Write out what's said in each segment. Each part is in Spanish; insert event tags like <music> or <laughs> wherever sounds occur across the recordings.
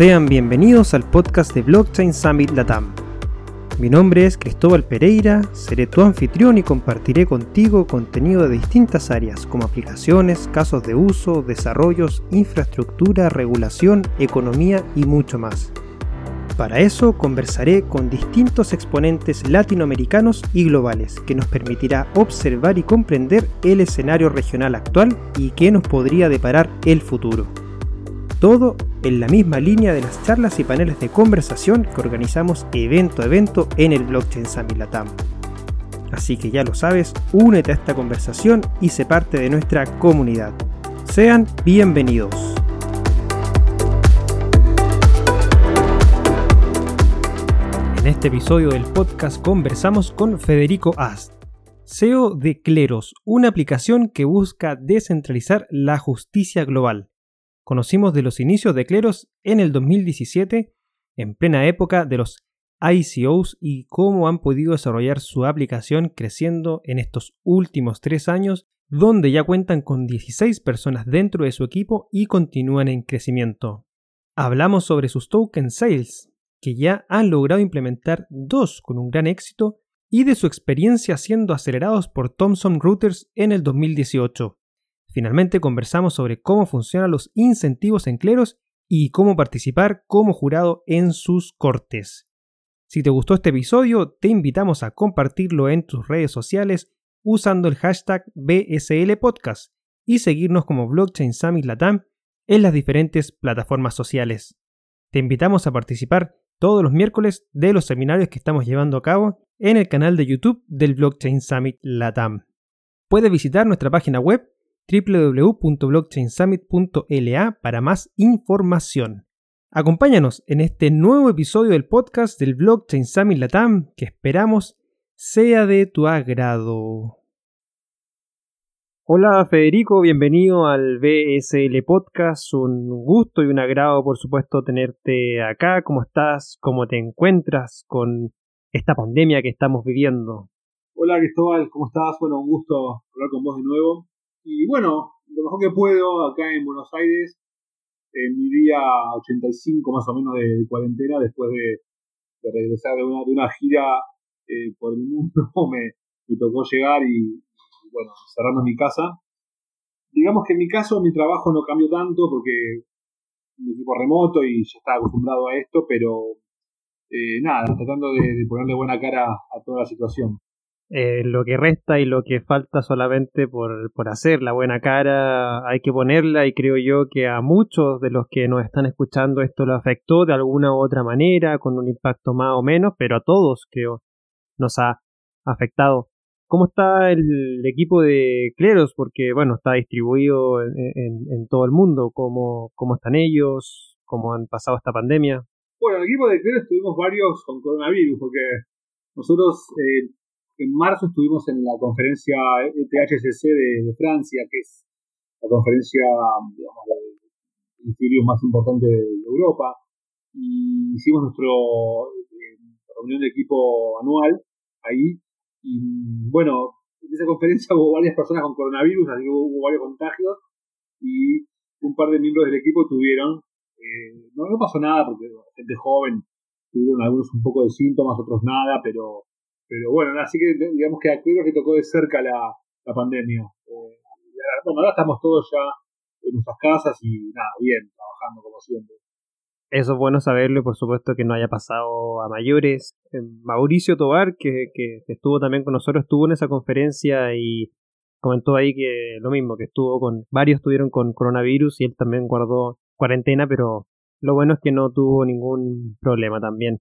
Sean bienvenidos al podcast de Blockchain Summit Latam. Mi nombre es Cristóbal Pereira, seré tu anfitrión y compartiré contigo contenido de distintas áreas como aplicaciones, casos de uso, desarrollos, infraestructura, regulación, economía y mucho más. Para eso conversaré con distintos exponentes latinoamericanos y globales, que nos permitirá observar y comprender el escenario regional actual y qué nos podría deparar el futuro. Todo en la misma línea de las charlas y paneles de conversación que organizamos evento a evento en el Blockchain Summit Latam. Así que ya lo sabes, únete a esta conversación y sé parte de nuestra comunidad. Sean bienvenidos. En este episodio del podcast conversamos con Federico Ast, CEO de Cleros, una aplicación que busca descentralizar la justicia global. Conocimos de los inicios de Cleros en el 2017, en plena época de los ICOs y cómo han podido desarrollar su aplicación creciendo en estos últimos tres años, donde ya cuentan con 16 personas dentro de su equipo y continúan en crecimiento. Hablamos sobre sus token sales, que ya han logrado implementar dos con un gran éxito y de su experiencia siendo acelerados por Thomson Reuters en el 2018. Finalmente conversamos sobre cómo funcionan los incentivos en cleros y cómo participar como jurado en sus cortes. Si te gustó este episodio, te invitamos a compartirlo en tus redes sociales usando el hashtag BSL Podcast y seguirnos como Blockchain Summit Latam en las diferentes plataformas sociales. Te invitamos a participar todos los miércoles de los seminarios que estamos llevando a cabo en el canal de YouTube del Blockchain Summit Latam. Puedes visitar nuestra página web www.blockchainsummit.la para más información. Acompáñanos en este nuevo episodio del podcast del Blockchain Summit Latam que esperamos sea de tu agrado. Hola Federico, bienvenido al BSL Podcast. Un gusto y un agrado, por supuesto, tenerte acá. ¿Cómo estás? ¿Cómo te encuentras con esta pandemia que estamos viviendo? Hola Cristóbal, ¿cómo estás? Bueno, un gusto hablar con vos de nuevo. Y bueno, lo mejor que puedo acá en Buenos Aires, en mi día 85 más o menos de cuarentena, después de, regresar de una, de una gira eh, por el mundo, <laughs> me, tocó llegar y, bueno, cerrando mi casa. Digamos que en mi caso mi trabajo no cambió tanto porque mi equipo remoto y ya estaba acostumbrado a esto, pero eh, nada, tratando de, ponerle buena cara a toda la situación. Eh, lo que resta y lo que falta solamente por, por hacer la buena cara hay que ponerla y creo yo que a muchos de los que nos están escuchando esto lo afectó de alguna u otra manera, con un impacto más o menos, pero a todos creo nos ha afectado ¿Cómo está el equipo de Cleros? Porque, bueno, está distribuido en, todo el mundo. ¿Cómo, ¿Cómo están ellos? ¿Cómo han pasado esta pandemia? Bueno, el equipo de Cleros tuvimos varios con coronavirus, porque nosotros eh, en marzo estuvimos en la conferencia ETHCC de, Francia, que es la conferencia, digamos, de más importante de Europa, y hicimos nuestra eh, reunión de equipo anual ahí y bueno, en esa conferencia <laughs> hubo varias personas con coronavirus, así que hubo, varios contagios y un par de miembros del equipo tuvieron, eh, no, no pasó nada porque gente joven tuvieron algunos un poco de síntomas, otros nada, pero pero bueno, así que digamos que a que tocó de cerca la, la pandemia. Eh, bueno, ahora estamos todos ya en nuestras casas y nada, bien, trabajando como siempre. Eso es bueno saberlo y por supuesto que no haya pasado a mayores. Eh, Mauricio Tobar, que, que, estuvo también con nosotros, estuvo en esa conferencia y comentó ahí que lo mismo, que estuvo con varios estuvieron con coronavirus y él también guardó cuarentena, pero lo bueno es que no tuvo ningún problema también.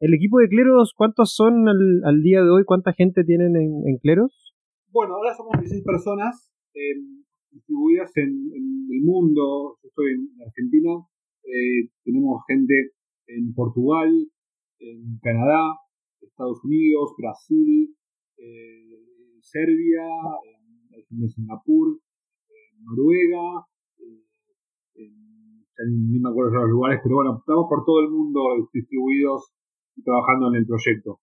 ¿El equipo de Cleros cuántos son al, día de hoy? ¿Cuánta gente tienen en, Cleros? Bueno, ahora somos 16 personas eh, distribuidas en, en, el mundo. Yo estoy en Argentina, eh, tenemos gente en Portugal, en Canadá, Estados Unidos, Brasil, eh, Serbia, en, Singapur, en Noruega, eh, ni me acuerdo de los lugares, pero bueno, estamos por todo el mundo distribuidos trabajando en el proyecto.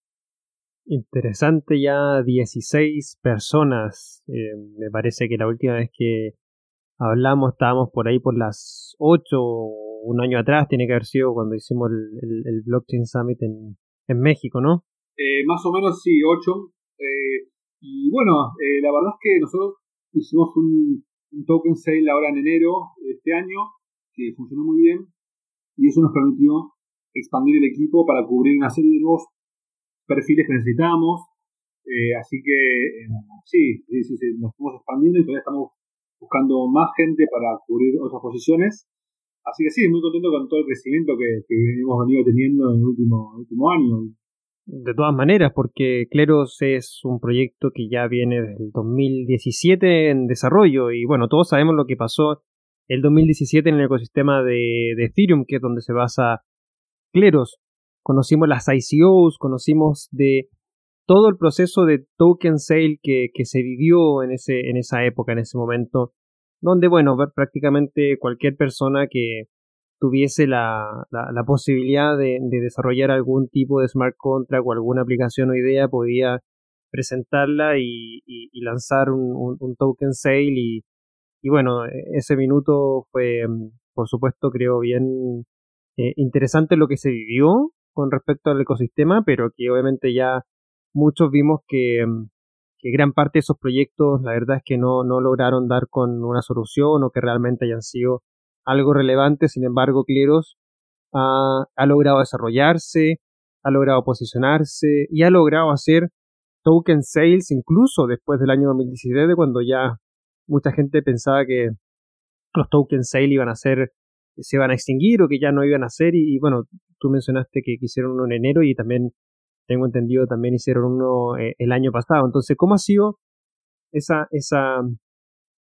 Interesante ya 16 personas. me parece que la última vez que hablamos estábamos por ahí por las 8 un año atrás, tiene que haber sido cuando hicimos el, Blockchain Summit en, en México, ¿no? Eh, más o menos sí, ocho. Eh, y bueno, eh, la verdad es que nosotros hicimos un, token sale ahora en enero de este año, que funcionó muy bien, y eso nos permitió expandir el equipo para cubrir una serie de nuevos perfiles que necesitábamos. así que sí, sí, sí, sí, nos estamos expandiendo y todavía estamos buscando más gente para cubrir otras posiciones. Así que sí, muy contento con todo el crecimiento que, hemos venido teniendo en el último, último año. De todas maneras, porque Cleros es un proyecto que ya viene desde el 2017 en desarrollo y bueno, todos sabemos lo que pasó el 2017 en el ecosistema de, Ethereum, que es donde se basa Cleros. Conocimos las ICOs, conocimos de todo el proceso de token sale que, se vivió en, esa época, en ese momento, donde, bueno, prácticamente cualquier persona que tuviese la, posibilidad de, desarrollar algún tipo de smart contract o alguna aplicación o idea podía presentarla y, lanzar un, token sale y, y, bueno, ese minuto fue, por supuesto, creo bien eh, interesante lo que se vivió con respecto al ecosistema, pero que obviamente ya muchos vimos que, mm, que, gran parte de esos proyectos, la verdad es que no, no lograron dar con una solución o que realmente hayan sido algo relevante. Sin embargo, Cleros ha, ha logrado desarrollarse, ha logrado posicionarse y ha logrado hacer token sales incluso después del año 2017, cuando ya mucha gente pensaba que los token sales iban a ser se iban a extinguir o que ya no iban a ser y, bueno, tú mencionaste que quisieron uno en enero y también tengo entendido también hicieron uno eh, el año pasado. Entonces, ¿cómo ha sido esa, esa,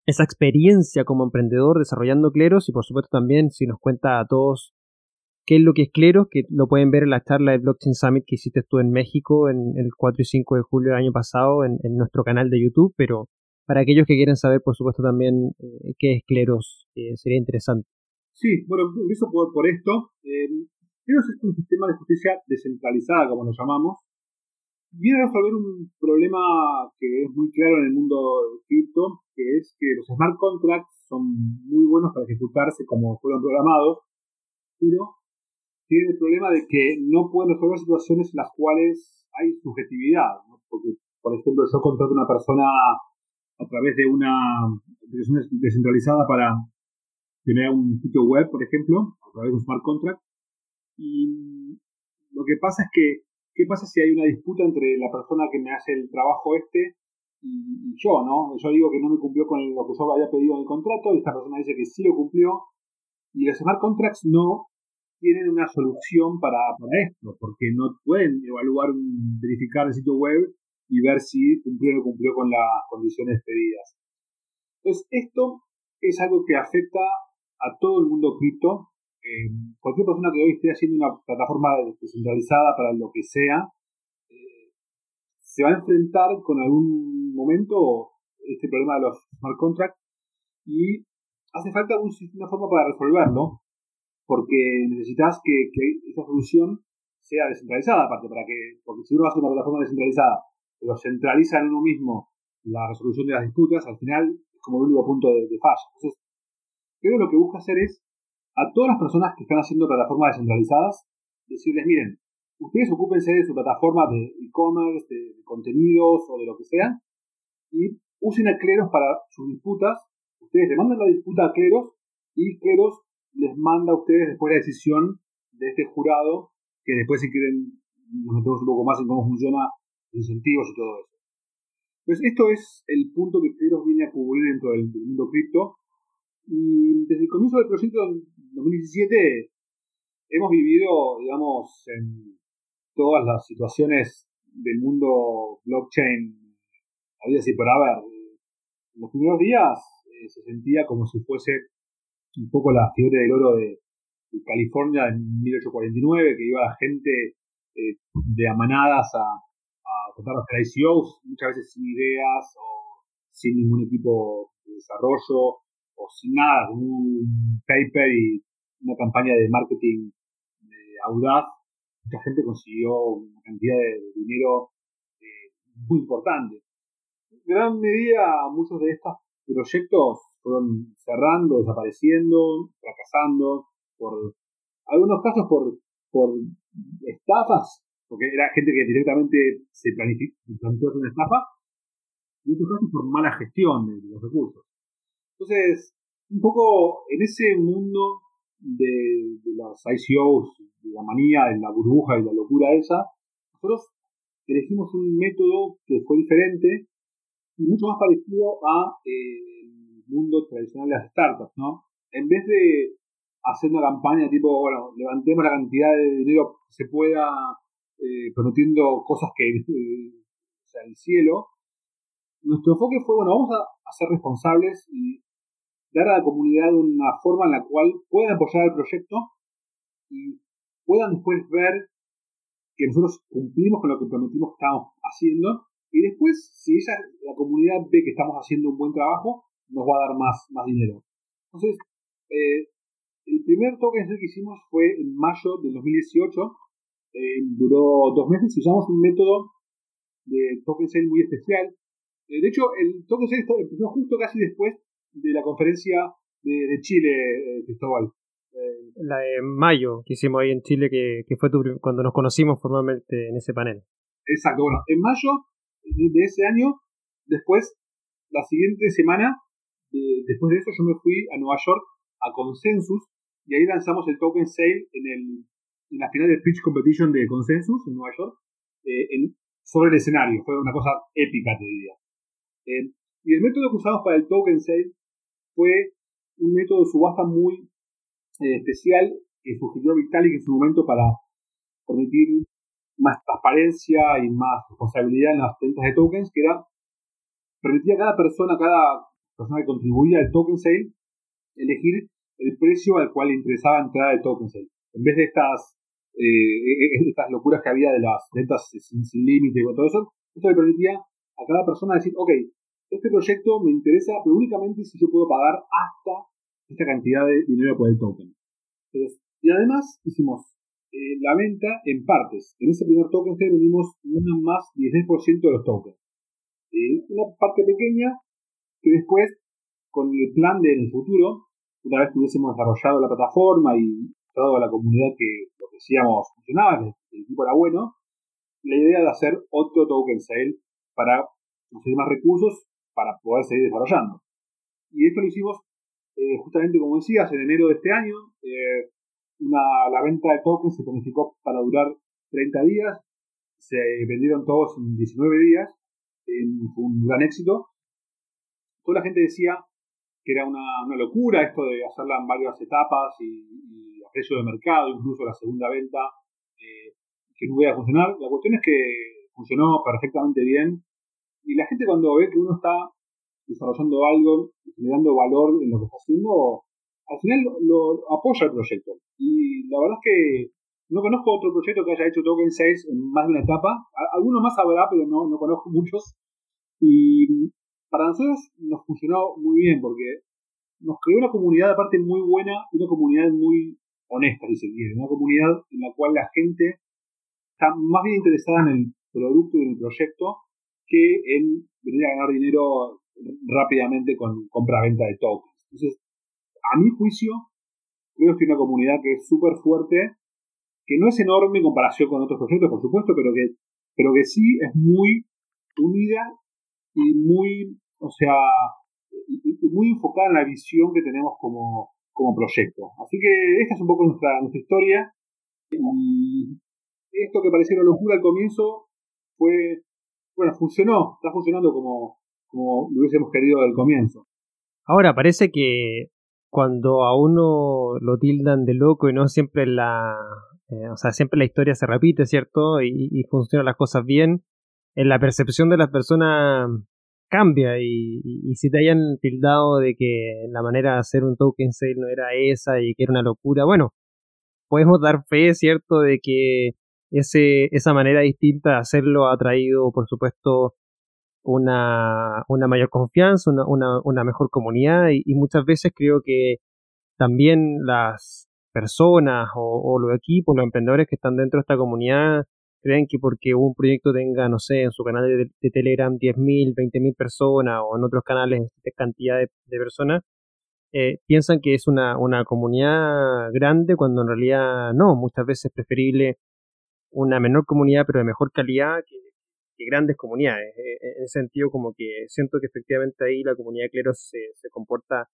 esa experiencia como emprendedor desarrollando Cleros? Y por supuesto también si nos cuenta a todos qué es lo que es Cleros, que lo pueden ver en la charla de Blockchain Summit que hiciste tú en México en el 4 y 5 de julio del año pasado en, nuestro canal de YouTube, pero para aquellos que quieren saber, por supuesto, también eh, qué es Cleros, eh, sería interesante. Sí, bueno, empiezo por, por esto. Cleros es un sistema de justicia descentralizada, como lo llamamos. Viene a resolver un problema que es muy claro en el mundo cripto, que es que los smart contracts son muy buenos para ejecutarse como fueron programados, pero tienen el problema de que no pueden resolver situaciones en las cuales hay subjetividad. Porque, por ejemplo, yo contrato a una persona a través de una aplicación descentralizada para tener un sitio web, por ejemplo, a través de un smart contract, y lo que pasa es que, ¿qué pasa si hay una disputa entre la persona que me hace el trabajo este y, yo, ¿no? Yo digo que no me cumplió con lo que yo había pedido en el contrato y esta persona dice que sí lo cumplió y los smart contracts no tienen una solución para, para esto, porque no pueden evaluar, verificar el sitio web y ver si cumplió o no cumplió con las condiciones pedidas. Entonces, esto es algo que afecta a todo el mundo cripto, eh, cualquier persona que hoy esté haciendo una plataforma descentralizada para lo que sea, eh, se va a enfrentar con algún momento este problema de los smart contracts y hace falta una forma para resolverlo, porque necesitas que, esa solución sea descentralizada, aparte, para que, porque si uno hace una plataforma descentralizada, pero centraliza en uno mismo la resolución de las disputas, al final es como el único punto de, de falla. Entonces, que lo que busca hacer es a todas las personas que están haciendo plataformas descentralizadas, decirles, miren, ustedes ocúpense de su plataforma de e-commerce, de, contenidos o de lo que sea, y usen a Cleros para sus disputas. Ustedes le mandan la disputa a Cleros y Cleros les manda a ustedes después la decisión de este jurado, que después si quieren nos metemos un poco más en cómo funciona incentivos y todo eso. Entonces esto es el punto que Cleros viene a cubrir dentro del mundo cripto y desde el comienzo del proyecto en 2017 hemos vivido, digamos, en todas las situaciones del mundo blockchain, había así por haber. En los primeros días eh, se sentía como si fuese un poco la fiebre del oro de, California en 1849, que iba la gente eh, de amanadas a, a contar los ICOs, muchas veces sin ideas o sin ningún equipo de desarrollo sin nada, un paper y una campaña de marketing audaz, mucha gente consiguió una cantidad de dinero eh, muy importante. En gran medida, muchos de estos proyectos fueron cerrando, desapareciendo, fracasando, por algunos casos por, por estafas, porque era gente que directamente se planificó una estafa, y otros casos por mala gestión de los recursos. Entonces, un poco en ese mundo de, de las ICOs, de la manía, de la burbuja y la locura esa, nosotros elegimos un método que fue diferente y mucho más parecido a eh, el mundo tradicional de las startups, ¿no? En vez de hacer una campaña tipo, bueno, levantemos la cantidad de dinero que se pueda, eh, prometiendo cosas que <laughs> eh, sea, el cielo, nuestro enfoque fue, bueno, vamos a, a ser responsables y dar a la comunidad una forma en la cual puedan apoyar el proyecto y puedan después ver que nosotros cumplimos con lo que prometimos que estamos haciendo y después, si ella, la comunidad ve que estamos haciendo un buen trabajo, nos va a dar más, más dinero. Entonces, eh, el primer token que hicimos fue en mayo del 2018. Eh, duró dos meses y usamos un método de token sale muy especial. Eh, de hecho, el token sale empezó justo casi después de la conferencia de, Chile, Cristóbal. la de mayo que hicimos ahí en Chile, que, que fue cuando nos conocimos formalmente en ese panel. Exacto, bueno, en mayo de ese año, después, la siguiente semana, después de eso, yo me fui a Nueva York a Consensus y ahí lanzamos el token sale en, el, en la final del pitch competition de Consensus en Nueva York eh, sobre el escenario. Fue una cosa épica, te diría. Eh, y el método que usamos para el token sale fue un método de subasta muy eh, especial que sugirió Vitalik en su momento para permitir más transparencia y más responsabilidad en las ventas de tokens, que era permitía a cada persona, cada persona que contribuía al token sale, elegir el precio al cual le interesaba entrar al token sale. En vez de estas, eh, estas locuras que había de las ventas sin, sin límite y todo eso, esto le permitía a cada persona decir, ok, este proyecto me interesa, pero únicamente si yo puedo pagar hasta esta cantidad de dinero por el token. y además hicimos eh, la venta en partes. En ese primer token vendimos una más 16% de los tokens. Eh, una parte pequeña que después, con el plan del futuro, una vez que hubiésemos desarrollado la plataforma y toda la comunidad que lo que decíamos funcionaba, el equipo era bueno, la idea de hacer otro token sale para conseguir más recursos para poder seguir desarrollando. Y esto lo hicimos eh, justamente como decías, en enero de este año. Eh, la venta de tokens se planificó para durar 30 días, se vendieron todos en 19 días, fue un gran éxito. Toda la gente decía que era una, locura esto de hacerla en varias etapas y, a precio de mercado, incluso la segunda venta, eh, que no iba a funcionar. La cuestión es que funcionó perfectamente bien y la gente cuando ve que uno está desarrollando algo, generando valor en lo que está haciendo, al final lo, apoya el proyecto. Y la verdad es que no conozco otro proyecto que haya hecho Token 6 en más de una etapa. Algunos más habrá, pero no, no conozco muchos. Y para nosotros nos funcionó muy bien porque nos creó una comunidad aparte muy buena una comunidad muy honesta, si se quiere. Una comunidad en la cual la gente está más bien interesada en el producto y en el proyecto que en venir a ganar dinero rápidamente con compra-venta de tokens. Entonces, a mi juicio, creo que es una comunidad que es súper fuerte, que no es enorme en comparación con otros proyectos, por supuesto, pero que, pero que sí es muy unida y muy, o sea, muy enfocada en la visión que tenemos como, como proyecto. Así que esta es un poco nuestra, nuestra historia. Y esto que parecía una locura al comienzo fue, bueno, funcionó, está funcionando como, como lo hubiésemos querido al comienzo. Ahora, parece que cuando a uno lo tildan de loco y no siempre la, eh, o sea, siempre la historia se repite, ¿cierto? Y, y, funcionan las cosas bien, en la percepción de las personas cambia y, y, si te hayan tildado de que la manera de hacer un token sale no era esa y que era una locura, bueno, podemos dar fe, ¿cierto? De que ese, esa manera distinta de hacerlo ha traído, por supuesto, una, una mayor confianza, una, una, mejor comunidad y, muchas veces creo que también las personas o, los equipos, los emprendedores que están dentro de esta comunidad creen que porque un proyecto tenga, no sé, en su canal de, de Telegram 10.000, 20.000 personas o en otros canales cantidad de, personas, eh, piensan que es una, una comunidad grande cuando en realidad no, muchas veces es preferible una menor comunidad pero de mejor calidad que, grandes comunidades. Eh, eh, en ese sentido como que siento que efectivamente ahí la comunidad de cleros se, se comporta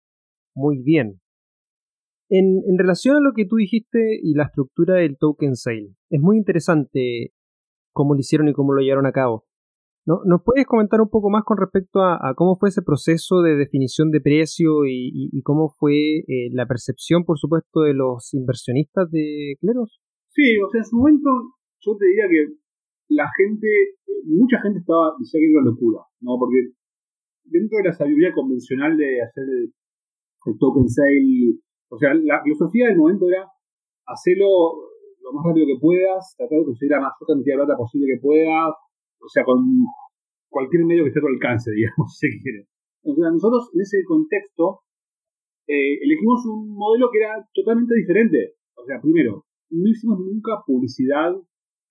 muy bien. En, en, relación a lo que tú dijiste y la estructura del token sale, es muy interesante cómo lo hicieron y cómo lo llevaron a cabo. ¿No? ¿Nos puedes comentar un poco más con respecto a, cómo fue ese proceso de definición de precio y, cómo fue eh, la percepción, por supuesto, de los inversionistas de Cleros? Sí, o sea, en su momento yo te diría que la gente, mucha gente estaba, decía que era una locura, ¿no? Porque dentro de la sabiduría convencional de hacer el, token sale, o sea, la filosofía del momento era hacerlo lo más rápido que puedas, tratar de conseguir la mayor cantidad de plata posible que puedas, o sea, con cualquier medio que esté a tu alcance, <laughs> digamos, si se quiere. O nosotros en ese contexto eh, elegimos un modelo que era totalmente diferente. O sea, primero, no hicimos nunca publicidad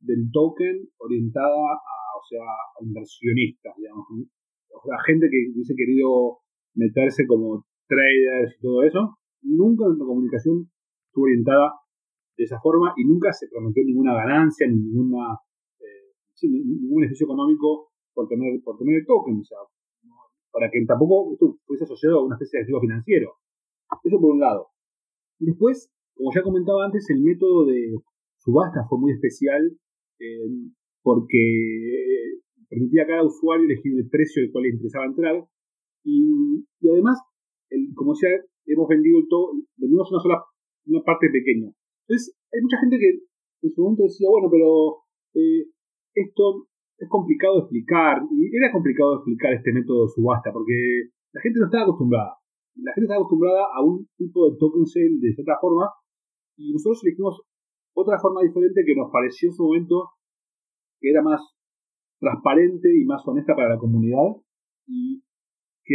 del token orientada a, o sea, a inversionistas, digamos. O sea, gente que hubiese querido meterse como traders y todo eso. Nunca nuestra comunicación estuvo orientada de esa forma y nunca se prometió ninguna ganancia ni ninguna sin ningún beneficio económico por tener, por tener el token, o sea, para que tampoco esto fuese asociado a una especie de activo financiero. Eso por un lado. Después, como ya comentaba antes, el método de subasta fue muy especial eh, porque permitía a cada usuario elegir el precio del cual le interesaba entrar y, además, como decía, hemos vendido el todo, vendimos una sola una parte pequeña. Entonces, hay mucha gente que en su momento decía, bueno, pero eh, esto es complicado de explicar, y era complicado de explicar este método de subasta, porque la gente no estaba acostumbrada. La gente estaba acostumbrada a un tipo de token sale de cierta forma, y nosotros elegimos otra forma diferente que nos pareció en su momento que era más transparente y más honesta para la comunidad, y que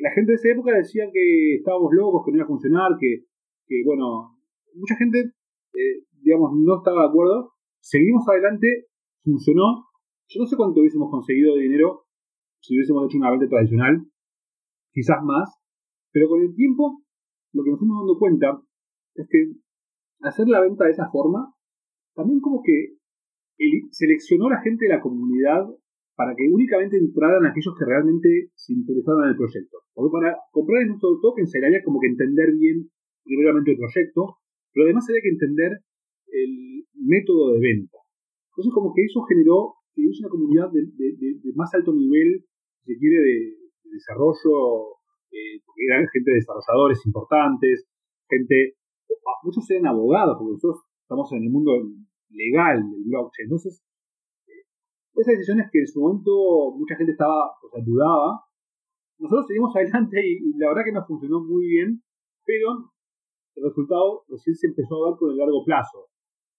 la gente de esa época decía que estábamos locos, que no iba a funcionar, que, bueno, mucha gente, eh, digamos, no estaba de acuerdo. Seguimos adelante funcionó. Yo no sé cuánto hubiésemos conseguido de dinero si hubiésemos hecho una venta tradicional, quizás más, pero con el tiempo lo que nos fuimos dando cuenta es que hacer la venta de esa forma también como que seleccionó a la gente de la comunidad para que únicamente entraran aquellos que realmente se interesaban en el proyecto. Porque para comprar en nuestro token se como que entender bien primeramente el proyecto, pero además había que entender el método de venta. Entonces, como que eso generó que es una comunidad de, más alto nivel, si se quiere, de, desarrollo, eh, porque eran gente de desarrolladores importantes, gente, muchos eran abogados, porque nosotros estamos en el mundo legal del blockchain. Entonces, eh, esas decisiones que en su momento mucha gente estaba, o sea, dudaba, nosotros seguimos <laughs> adelante y, la verdad que nos funcionó muy bien, pero el resultado recién se empezó a ver por el largo plazo.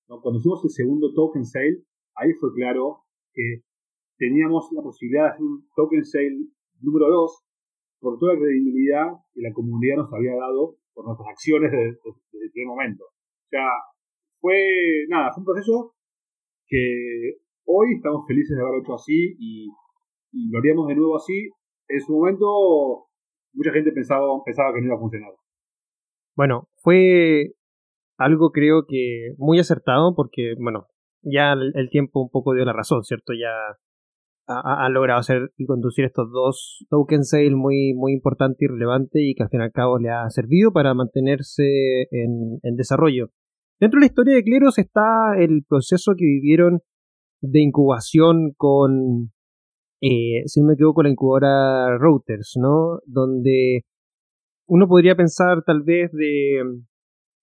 Cuando hicimos el segundo token sale, ahí fue claro que teníamos la posibilidad de hacer un token sale número 2 por toda la credibilidad que la comunidad nos había dado por nuestras acciones desde, el primer momento. O sea, fue, nada, fue un proceso que hoy estamos felices de haberlo hecho así y, lo haríamos de nuevo así. En su momento mucha gente pensaba, pensaba que no iba a funcionar. Bueno, fue algo creo que muy acertado porque, bueno, ya el, tiempo un poco dio la razón, ¿cierto? Ya han logrado hacer y conducir estos dos token sale muy, muy importante y relevante y que al fin y al cabo le ha servido para mantenerse en, desarrollo. Dentro de la historia de Cleros está el proceso que vivieron de incubación con, eh, si no me equivoco, la incubadora Routers, ¿no? Donde uno podría pensar tal vez de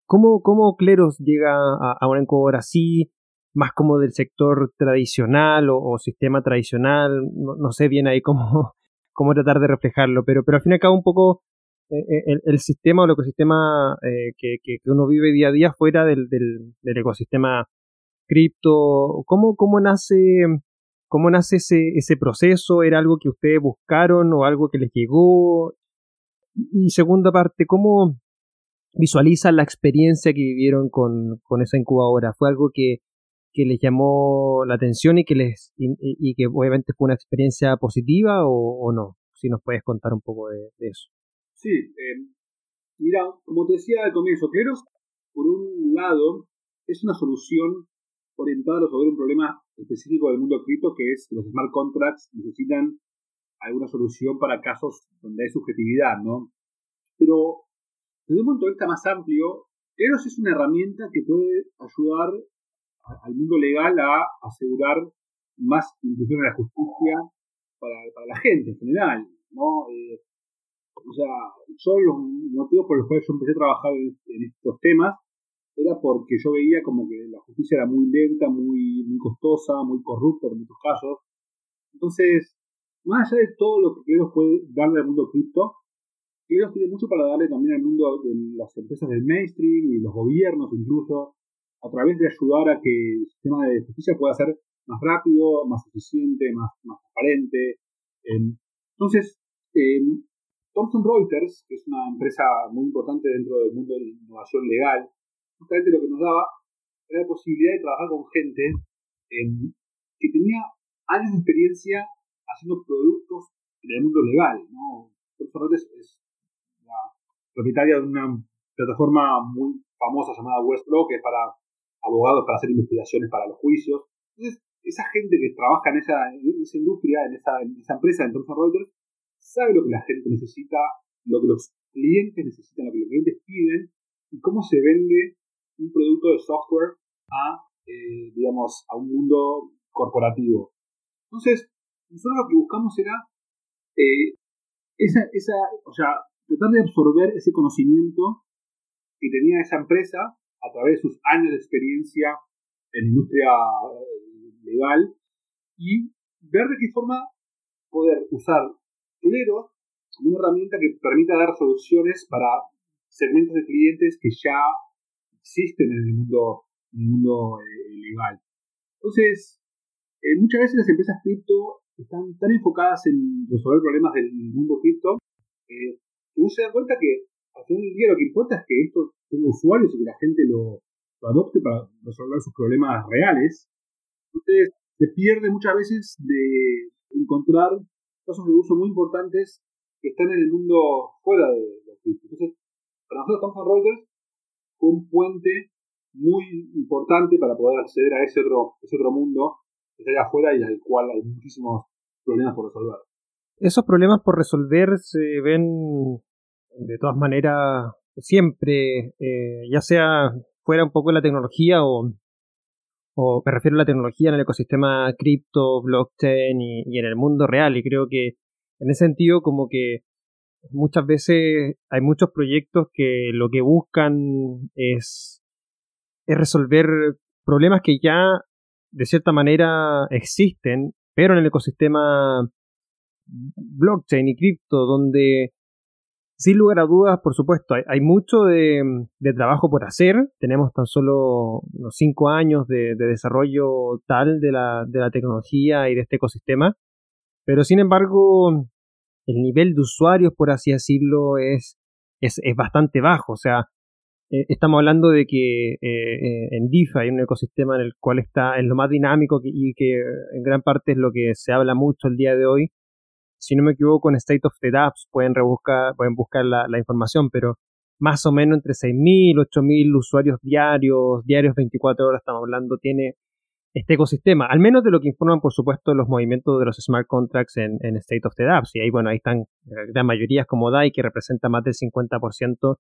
cómo, cómo Cleros llega a, a una incubadora así, más como del sector tradicional o, sistema tradicional, no, sé bien ahí cómo, <laughs> cómo tratar de reflejarlo, pero, pero al fin y al cabo un poco eh, eh, el, sistema o el ecosistema eh, que, que, uno vive día a día fuera del, del, ecosistema cripto, ¿cómo, cómo nace, cómo nace ese, ese proceso? ¿Era algo que ustedes buscaron o algo que les llegó? Y segunda parte, ¿cómo visualizan la experiencia que vivieron con, con esa incubadora? ¿Fue algo que, que les llamó la atención y que les y, que obviamente fue una experiencia positiva o, no? Si nos puedes contar un poco de, eso. Sí, eh, Mira, como te decía al comienzo, Cleros, por un lado, es una solución orientada a resolver un problema específico del mundo cripto, que es que los smart contracts necesitan alguna solución para casos donde hay subjetividad, ¿no? Pero desde un punto de vista más amplio, Eros es una herramienta que puede ayudar al mundo legal a asegurar más inclusión de la justicia para, la gente en general, ¿no? Eh, o sea, yo los motivos por los cuales yo empecé a trabajar en, estos temas era porque yo veía como que la justicia era muy lenta, muy, muy costosa, muy corrupta en muchos casos. Entonces, más allá de todo lo que Kleros puede darle al mundo cripto, Kleros tiene mucho para darle también al mundo de las empresas del mainstream y los gobiernos incluso, a través de ayudar a que el sistema de justicia pueda ser más rápido, más eficiente, más, más transparente. entonces, eh, Thomson Reuters, que es una empresa muy importante dentro del mundo de la innovación legal, justamente lo que nos daba era la posibilidad de trabajar con gente que tenía años de experiencia haciendo productos en el mundo legal. ¿no? Thomson Reuters es la propietaria de una plataforma muy famosa llamada Westlaw, que es para abogados para hacer investigaciones para los juicios. Entonces, esa gente que trabaja en esa, industria, en esa, empresa, en Thomson Reuters, sabe lo que la gente necesita, lo que los clientes necesitan, lo que los clientes piden y cómo se vende un producto de software a, eh, digamos, a un mundo corporativo. Entonces, nosotros lo que buscamos era eh, esa, esa, o sea, tratar de absorber ese conocimiento que tenía esa empresa a través de sus años de experiencia en la industria eh, legal y ver de qué forma poder usar Cleros como una herramienta que permita dar soluciones para segmentos de clientes que ya existen en el mundo, mundo eh, legal. Entonces, eh, muchas veces las empresas cripto están tan enfocadas en resolver problemas del mundo cripto que no se dan cuenta que al final del lo que importa es que esto tenga usuarios y que la gente lo, adopte para resolver sus problemas reales. Entonces, se pierde muchas veces de encontrar casos de uso muy importantes que están en el mundo fuera de los. Entonces, para nosotros Thomson Reuters fue un puente muy importante para poder acceder a ese otro, ese otro mundo que está allá afuera y al cual hay muchísimos problemas por resolver. Esos problemas por resolver se ven de todas maneras siempre, eh, ya sea fuera un poco de la tecnología o, o me refiero a la tecnología en el ecosistema cripto, blockchain y, en el mundo real. Y creo que en ese sentido como que muchas veces hay muchos proyectos que lo que buscan es, es resolver problemas que ya de cierta manera existen, pero en el ecosistema blockchain y cripto, donde sin lugar a dudas, por supuesto, hay, mucho de, trabajo por hacer. Tenemos tan solo unos cinco años de, desarrollo tal de la, tecnología y de este ecosistema. Pero sin embargo, el nivel de usuarios, por así decirlo, es, es, bastante bajo. O sea, eh, estamos hablando de que eh, eh, en DeFi hay un ecosistema en el cual está en lo más dinámico y que en gran parte es lo que se habla mucho el día de hoy si no me equivoco, en State of the Apps pueden rebuscar, pueden buscar la, información, pero más o menos entre 6.000, 8.000 usuarios diarios, diarios 24 horas estamos hablando, tiene este ecosistema, al menos de lo que informan, por supuesto, los movimientos de los smart contracts en, State of the Apps. Y ahí, bueno, ahí están la gran mayoría como DAI, que representa más del 50%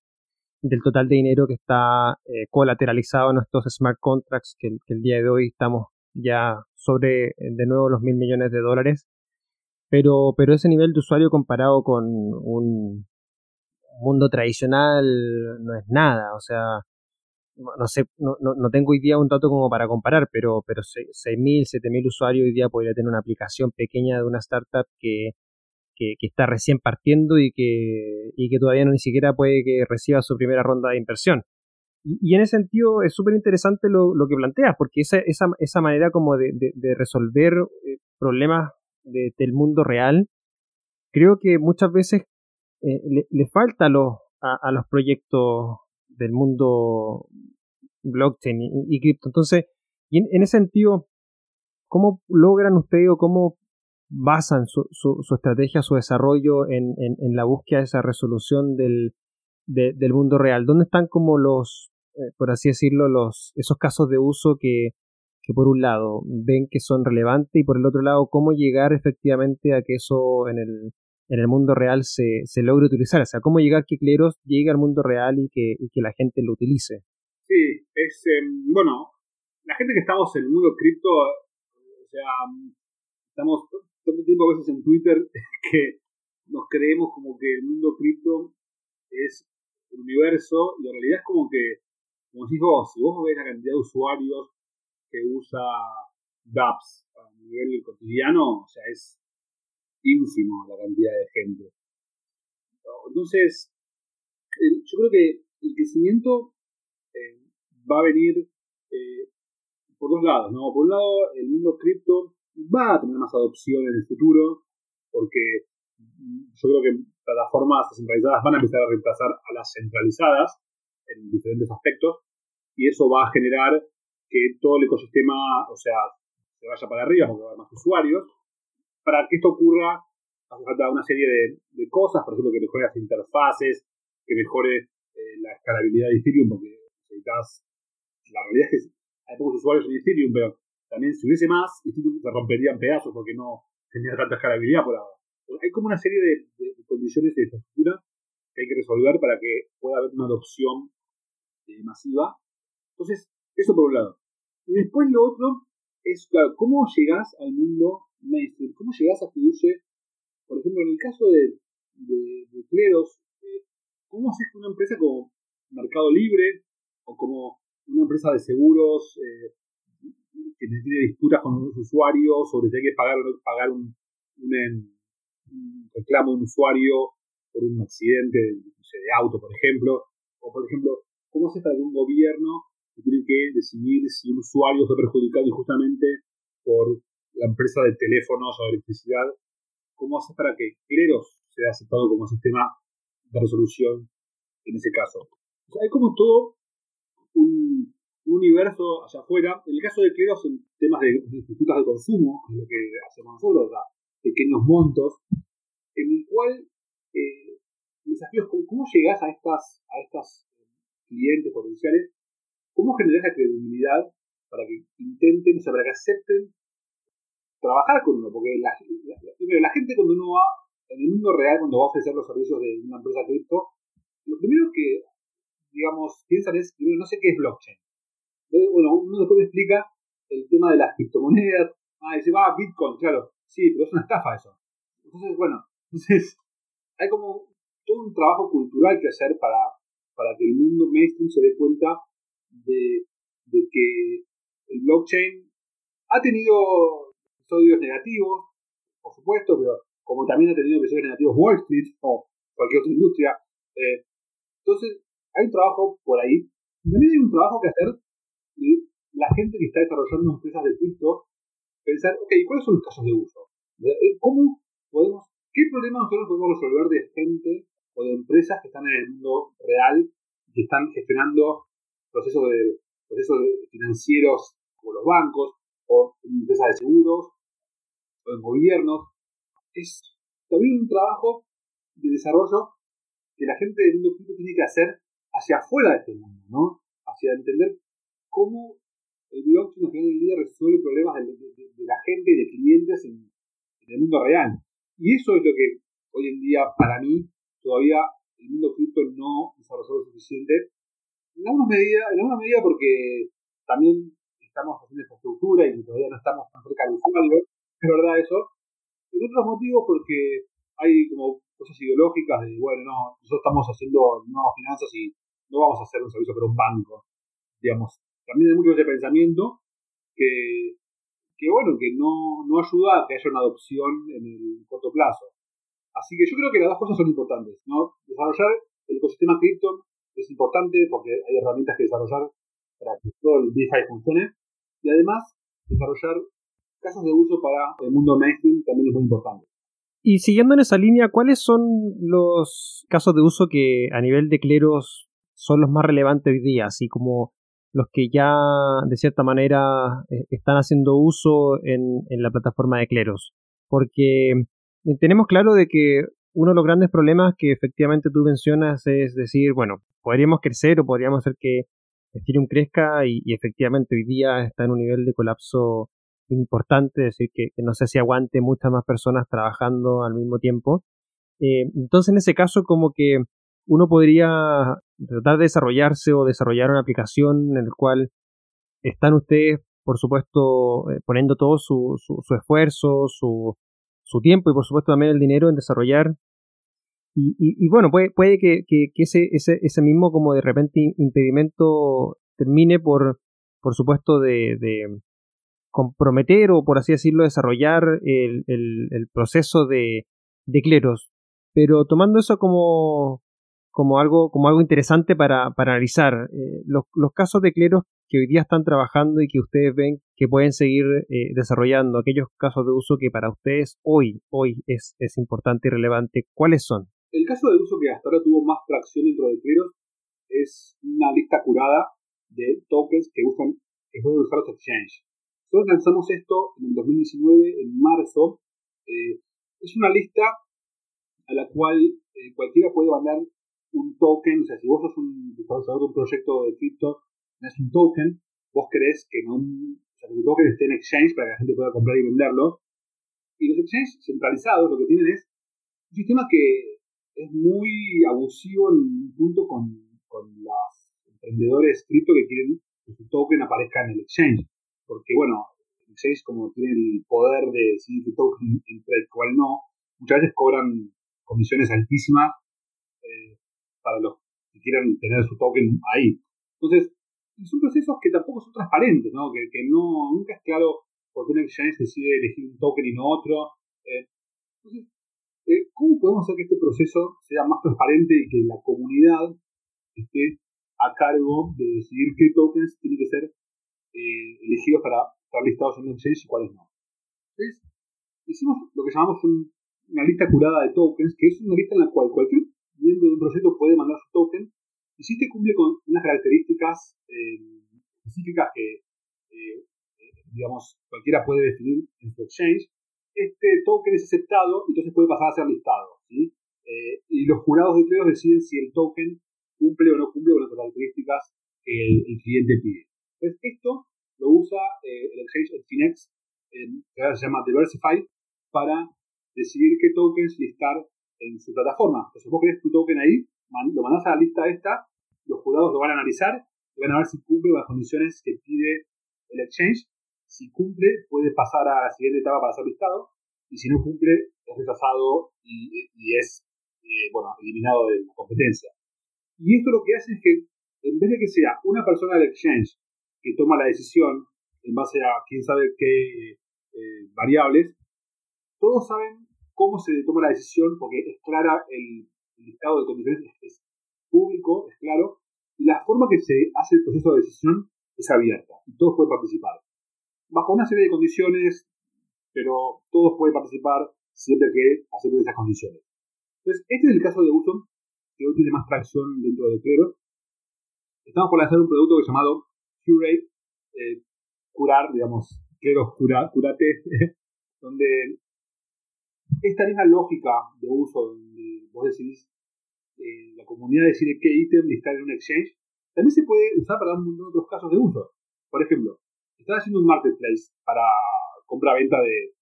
del total de dinero que está eh, colateralizado en estos smart contracts, que, que, el día de hoy estamos ya sobre, de nuevo, los mil millones de dólares. Pero, pero ese nivel de usuario comparado con un mundo tradicional no es nada. O sea, no sé, no, no, tengo hoy día un dato como para comparar, pero, pero 6.000, 7.000 usuarios hoy día podría tener una aplicación pequeña de una startup que, que, está recién partiendo y que, y que todavía no ni siquiera puede que reciba su primera ronda de inversión. Y, en ese sentido es súper interesante lo, lo, que planteas, porque esa, esa, esa manera como de, resolver eh, del mundo real, creo que muchas veces eh, le, falta a los, a, los proyectos del mundo blockchain y, cripto. Entonces, y en, ese sentido, ¿cómo logran ustedes o cómo basan su, su, estrategia, su desarrollo en, en, la búsqueda de esa resolución del, del mundo real? ¿Dónde están como los, eh, por así decirlo, los, esos casos de uso que, que por un lado ven que son relevantes y por el otro lado cómo llegar efectivamente a que eso en el, en el mundo real se, se logre utilizar? O sea, cómo llegar que Cleros llegue al mundo real y que, que la gente lo utilice. Sí, es, em, bueno, la gente que estamos en el mundo cripto, o sea, estamos tanto tiempo a veces en Twitter <laughs> que nos creemos como que el mundo cripto es el universo y en realidad es como que, como vos, si vos ves la cantidad de usuarios que usa dApps a nivel cotidiano, o sea, es ínfimo la cantidad de gente. Entonces, yo creo que el crecimiento eh, va a venir eh, por dos lados, ¿no? Por un lado, el mundo cripto va a tener más adopción en el futuro, porque yo creo que plataformas descentralizadas van a empezar a reemplazar a las centralizadas en diferentes aspectos, y eso va a generar que todo el ecosistema, o sea, se vaya para arriba porque va a haber más usuarios. Para que esto ocurra, hace falta una serie de, cosas, por ejemplo, que mejore las interfaces, que mejore eh, la escalabilidad de Ethereum, porque necesitas. La realidad es que hay pocos usuarios en Ethereum, pero también si hubiese más, Ethereum se rompería en pedazos porque no tenía tanta escalabilidad por ahora. hay como una serie de, condiciones de infraestructura que hay que resolver para que pueda haber una adopción eh, masiva. Entonces, eso por un lado. Y después lo otro es, claro, cómo llegas al mundo mainstream, cómo llegas a use, por ejemplo, en el caso de, de, cleros, eh, cómo haces que una empresa como Mercado Libre o como una empresa de seguros eh, que tiene disputas con los usuarios sobre si hay que pagar o no pagar un, un, reclamo de un usuario por un accidente de auto, por ejemplo, o por ejemplo, cómo haces para que un gobierno tiene que decidir si un usuario fue perjudicado injustamente por la empresa de teléfonos o electricidad, ¿cómo hace para que Cleros sea aceptado como sistema de resolución en ese caso? hay como todo un, universo allá afuera. En el caso de Cleros, en temas de, disputas de consumo, que es lo que hacemos nosotros, pequeños montos, en el cual eh, desafíos, ¿cómo, llegas a estas, a estas clientes potenciales ¿Cómo generar la credibilidad para que intenten, o sea, para que acepten trabajar con uno? Porque la, la, gente cuando uno va en el mundo real, cuando va a ofrecer los servicios de una empresa cripto, lo primero que, digamos, piensan es, no sé qué es blockchain. bueno, uno después explica el tema de las criptomonedas. Ah, dice, va, Bitcoin, claro. Sí, pero es una estafa eso. Entonces, bueno, entonces hay como todo un trabajo cultural que hacer para, para que el mundo mainstream se dé cuenta de, que el blockchain ha tenido episodios negativos, por supuesto, pero como también ha tenido episodios negativos Wall Street <laughs> o cualquier otra industria. Eh, entonces, hay un trabajo por ahí. También hay un trabajo que hacer la gente que está desarrollando empresas de cripto, pensar, ok, ¿cuáles son los casos de uso? Eh, ¿Cómo podemos, qué problemas nosotros podemos resolver de gente o de empresas que están en el mundo real, que están gestionando procesos de, procesos financieros como los bancos, o en empresas de seguros, o en gobiernos. Es también un trabajo de desarrollo que la gente del mundo cripto tiene que hacer hacia afuera de este mundo, ¿no? Hacia entender cómo el blockchain al final del día resuelve problemas de, la gente y de clientes en, el mundo real. Y eso es lo que hoy en día, para mí, todavía el mundo cripto no desarrolló lo suficiente en alguna medida, en alguna medida porque también estamos haciendo infraestructura y todavía no estamos tan cerca del usuario, es verdad eso. En otros motivos porque hay como cosas ideológicas de, bueno, no, nosotros estamos haciendo nuevas finanzas y no vamos a hacer un servicio para un banco. Digamos, también hay mucho ese pensamiento que, que bueno, que no, no ayuda a que haya una adopción en el corto plazo. Así que yo creo que las dos cosas son importantes, ¿no? Desarrollar el ecosistema cripto es importante porque hay herramientas que desarrollar para que todo el DeFi funcione. Y además, desarrollar casos de uso para el mundo mainstream también es muy importante. Y siguiendo en esa línea, ¿cuáles son los casos de uso que a nivel de cleros son los más relevantes hoy día? Así como los que ya de cierta manera eh, están haciendo uso en, en la plataforma de cleros. Porque eh, tenemos claro de que uno de los grandes problemas que efectivamente tú mencionas es decir, bueno, podríamos crecer o podríamos hacer que Ethereum crezca y, efectivamente hoy día está en un nivel de colapso importante, es decir, que, no sé si aguante muchas más personas trabajando al mismo tiempo. Eh, entonces, en ese caso, como que uno podría tratar de desarrollarse o desarrollar una aplicación en la cual están ustedes, por supuesto, eh, poniendo todo su, su, esfuerzo, su, su, tiempo y, por supuesto, también el dinero en desarrollar. Y, y, bueno, puede, puede que, ese, ese, ese, mismo como de repente impedimento termine por, por supuesto, de, de comprometer o, por así decirlo, desarrollar el, el, el proceso de, de cleros. Pero tomando eso como, como algo, como algo interesante para, para analizar. Eh, los, los, casos de cleros que hoy día están trabajando y que ustedes ven que pueden seguir eh, desarrollando, aquellos casos de uso que para ustedes hoy, hoy es, es importante y relevante, ¿cuáles son? El caso de uso que hasta ahora tuvo más tracción dentro de cleros es una lista curada de tokens que usan, que pueden usar los exchanges. Nosotros lanzamos esto en el 2019, en marzo. Eh, es una lista a la cual cualquiera puede mandar un token, o sea, si vos sos un desarrollador de un proyecto de cripto, es un token, vos querés que, no o sea, que tu token esté en exchange para que la gente pueda comprar y venderlo. Y los exchanges centralizados lo que tienen es un sistema que es muy abusivo en un punto con, con los emprendedores cripto que quieren que su token aparezca en el exchange. Porque, bueno, el exchange, como tiene el poder de decidir qué token <laughs> entra y cuál no, muchas veces cobran comisiones altísimas eh, para los que quieran tener su token ahí. Entonces, son procesos que tampoco son transparentes, ¿no? Que, que no, nunca es claro por qué un exchange decide elegir un token y no otro. Eh, entonces, eh, ¿cómo podemos hacer que este proceso sea más transparente y que la comunidad esté a cargo de decidir qué tokens tienen que ser eh, elegidos para estar listados en un exchange y cuáles no? Entonces, hicimos lo que llamamos una lista curada de tokens, que es una lista en la cual cualquier miembro de un proyecto puede mandar su token y si este cumple con unas características eh, específicas que, digamos, cualquiera puede definir en su exchange, este token es aceptado entonces puede pasar a ser listado. ¿sí? Eh, y los jurados de creos deciden si el token cumple o no cumple con las características que el, cliente pide. Entonces, esto lo usa el exchange Finex, que se llama Diversify, para decidir qué tokens listar en su plataforma. Entonces vos crees tu token ahí, lo mandás a la lista esta, los jurados lo van a analizar y van a ver si cumple las condiciones que pide el exchange. Si cumple, puede pasar a la siguiente etapa para ser listado. Y si no cumple, es rechazado y, es eh, bueno, eliminado de la competencia. Y esto lo que hace es que, en vez de que sea una persona del exchange que toma la decisión en base a quién sabe qué eh, variables, todos saben cómo se toma la decisión, porque es clara el, listado de condiciones, es, público, es claro, y la forma que se hace el proceso de decisión es abierta, y todos pueden participar. Bajo una serie de condiciones, pero todos pueden participar siempre que acepten esas condiciones. Entonces, este es el caso de uso que hoy tiene más tracción dentro de Clero. Estamos por lanzar un producto llamado Curate, eh, curar, digamos, Clero cura, curate, <laughs> donde esta misma lógica de uso donde vos decidís, eh, la comunidad decide qué ítem listar en un exchange, también se puede usar para un montón de otros casos de uso. Por ejemplo, estás haciendo un marketplace para compra-venta de,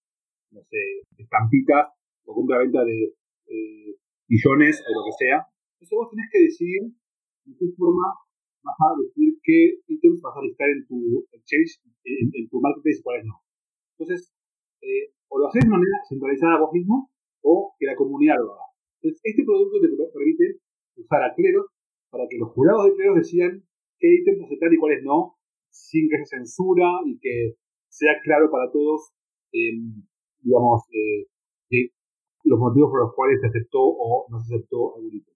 no sé, estampitas o compra-venta de eh, o lo que sea. Entonces vos tenés que decidir de qué forma vas a decidir qué ítems vas a listar en tu exchange, en, tu marketplace y cuáles no. Entonces, eh, o lo haces de manera centralizada vos mismo o que la comunidad lo haga. Entonces, este producto te permite usar a cleros para que los jurados de cleros decidan qué ítems aceptar y cuáles no, sin que se censura y que sea claro para todos, em, digamos, eh, los motivos por los cuales se aceptó o no se aceptó algún ítem.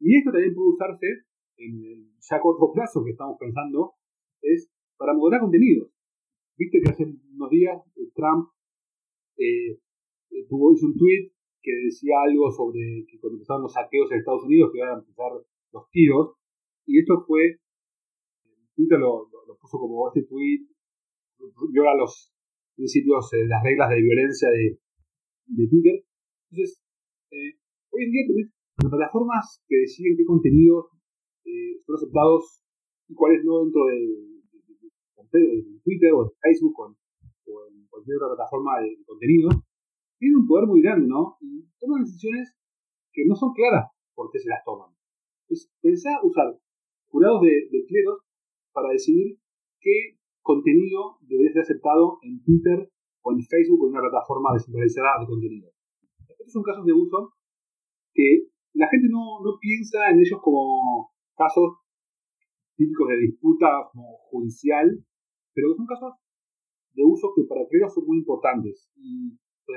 Y esto también puede usarse en el ya corto plazo que estamos pensando, es para moderar contenidos. Viste que hace unos días Trump eh, eh, tuvo, hizo un tweet que decía algo sobre que cuando empezaron los saqueos en Estados Unidos que iban a empezar los tiros, y esto fue, Twitter lo, puso como este tweet, viola los principios, eh, las reglas de violencia de, de Twitter. Entonces, hoy en día tenés plataformas que deciden qué contenidos eh, son aceptados y cuáles no dentro de, Twitter o de Facebook o en, cualquier otra plataforma de, contenido, tienen un poder muy grande, ¿no? Y toman decisiones que no son claras por qué se las toman. Entonces, pensá usar jurados de, de cleros para decidir qué contenido debería ser aceptado en Twitter o en Facebook o en una plataforma descentralizada de contenido. Estos son casos de uso que la gente no, no piensa en ellos como casos típicos de disputa judicial, pero son casos de uso que para Clero son muy importantes. Y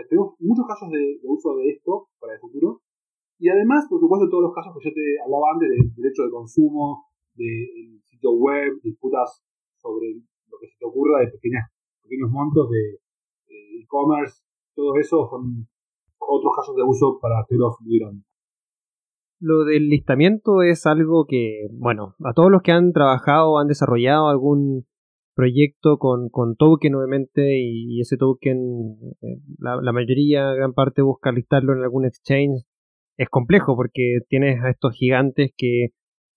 tenemos muchos casos de, uso de esto para el futuro. Y además, por supuesto, todos los casos que yo te hablaba antes de derecho de consumo, del sitio web, disputas sobre lo que se te ocurra de pequeños montos de e-commerce, todo eso son otros casos de uso para Clero muy grandes. Lo del listamiento es algo que, bueno, a todos los que han trabajado han desarrollado algún proyecto con, con token, obviamente, y, ese token, eh, la, mayoría, gran parte busca listarlo en algún exchange, es complejo porque tienes a estos gigantes que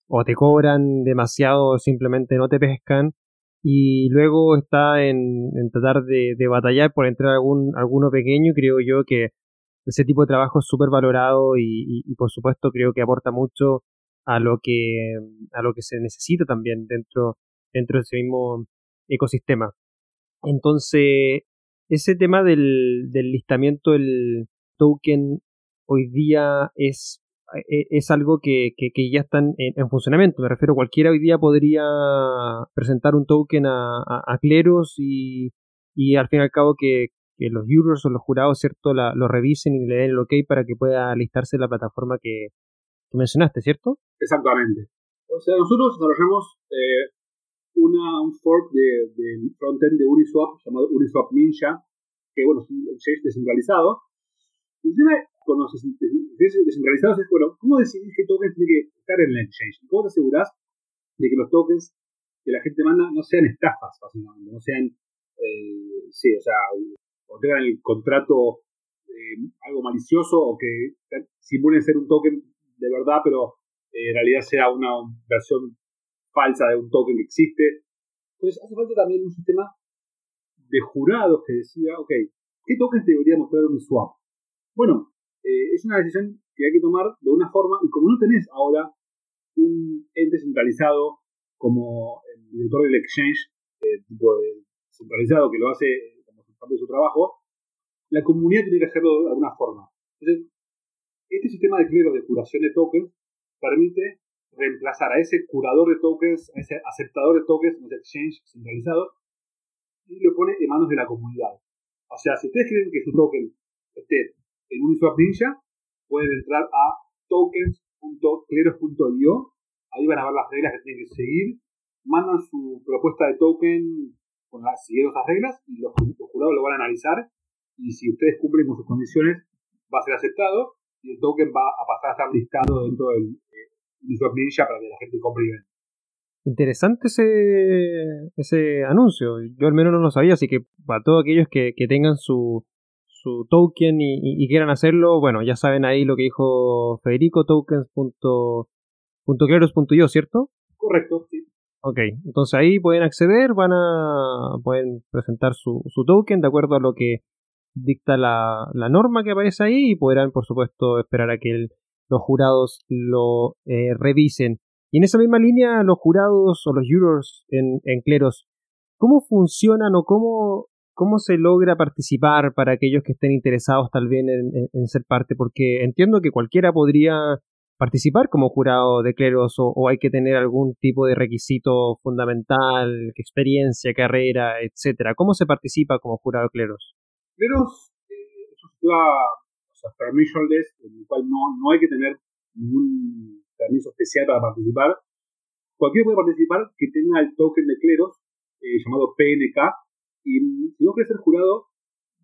o te cobran demasiado o simplemente no te pescan, y luego está en, tratar de, de, batallar por entrar algún, alguno pequeño, creo yo que ese tipo de trabajo es súper valorado y, por supuesto creo que aporta mucho a lo que a lo que se necesita también dentro dentro de ese mismo ecosistema. Entonces ese tema del, del listamiento del token hoy día es es algo que, que, ya está en, funcionamiento. Me refiero, cualquiera hoy día podría presentar un token a, a, Cleros y, y al fin y al cabo que, que los jurors o los jurados, ¿cierto?, lo revisen y le den el ok para que pueda listarse la plataforma que, mencionaste, ¿cierto? Exactamente. O sea, nosotros desarrollamos eh, una, un fork del de frontend de Uniswap llamado Uniswap Ninja, que bueno, es un exchange descentralizado. Y con los descentralizados es, bueno, ¿cómo decidís qué tokens tiene que estar en el exchange? ¿Cómo te asegurás de que los tokens que la gente manda no sean estafas, básicamente, no sean, eh, sí, o sea, o tengan el contrato eh, algo malicioso o que simulen ser un token de verdad, pero eh, en realidad sea una versión falsa de un token que existe. Entonces hace falta también un sistema de jurados que decida, ok, ¿qué tokens debería mostrar un swap? Bueno, eh, es una decisión que hay que tomar de una forma y como no tenés ahora un ente centralizado como el director del exchange, tipo de centralizado que lo hace parte de su trabajo, la comunidad tiene que hacerlo de alguna forma. Entonces, este sistema de clero de curación de tokens permite reemplazar a ese curador de tokens, a ese aceptador de tokens en el exchange centralizado y lo pone en manos de la comunidad. O sea, si ustedes quieren que su token esté en Uniswap Ninja, pueden entrar a tokens.cleros.io. Ahí van a ver las reglas que tienen que seguir. Mandan su propuesta de token con las, siguiendo reglas y los, jurados lo van a analizar y si ustedes cumplen con sus condiciones va a ser aceptado y el token va a pasar a estar listado dentro del eh, Ninja para que la gente compre y venda. Interesante ese, ese anuncio. Yo al menos no lo sabía, así que para todos aquellos que, que tengan su, su token y, y, quieran hacerlo, bueno, ya saben ahí lo que dijo Federico, tokens.cleros.io, ¿cierto? Correcto, sí. Ok, entonces ahí pueden acceder, van a pueden presentar su, su token de acuerdo a lo que dicta la, la, norma que aparece ahí y podrán, por supuesto, esperar a que los jurados lo eh, revisen. Y en esa misma línea, los jurados o los jurors en, en cleros, ¿cómo funcionan o cómo, cómo se logra participar para aquellos que estén interesados tal vez en, ser parte? Porque entiendo que cualquiera podría participar como jurado de cleros o, hay que tener algún tipo de requisito fundamental, experiencia, carrera, etcétera? ¿Cómo se participa como jurado de cleros? Cleros eh, es un sistema o sea, permissionless, en el cual no, no hay que tener ningún permiso especial para participar. Cualquiera puede participar que tenga el token de cleros eh, llamado PNK y si no quieres ser jurado,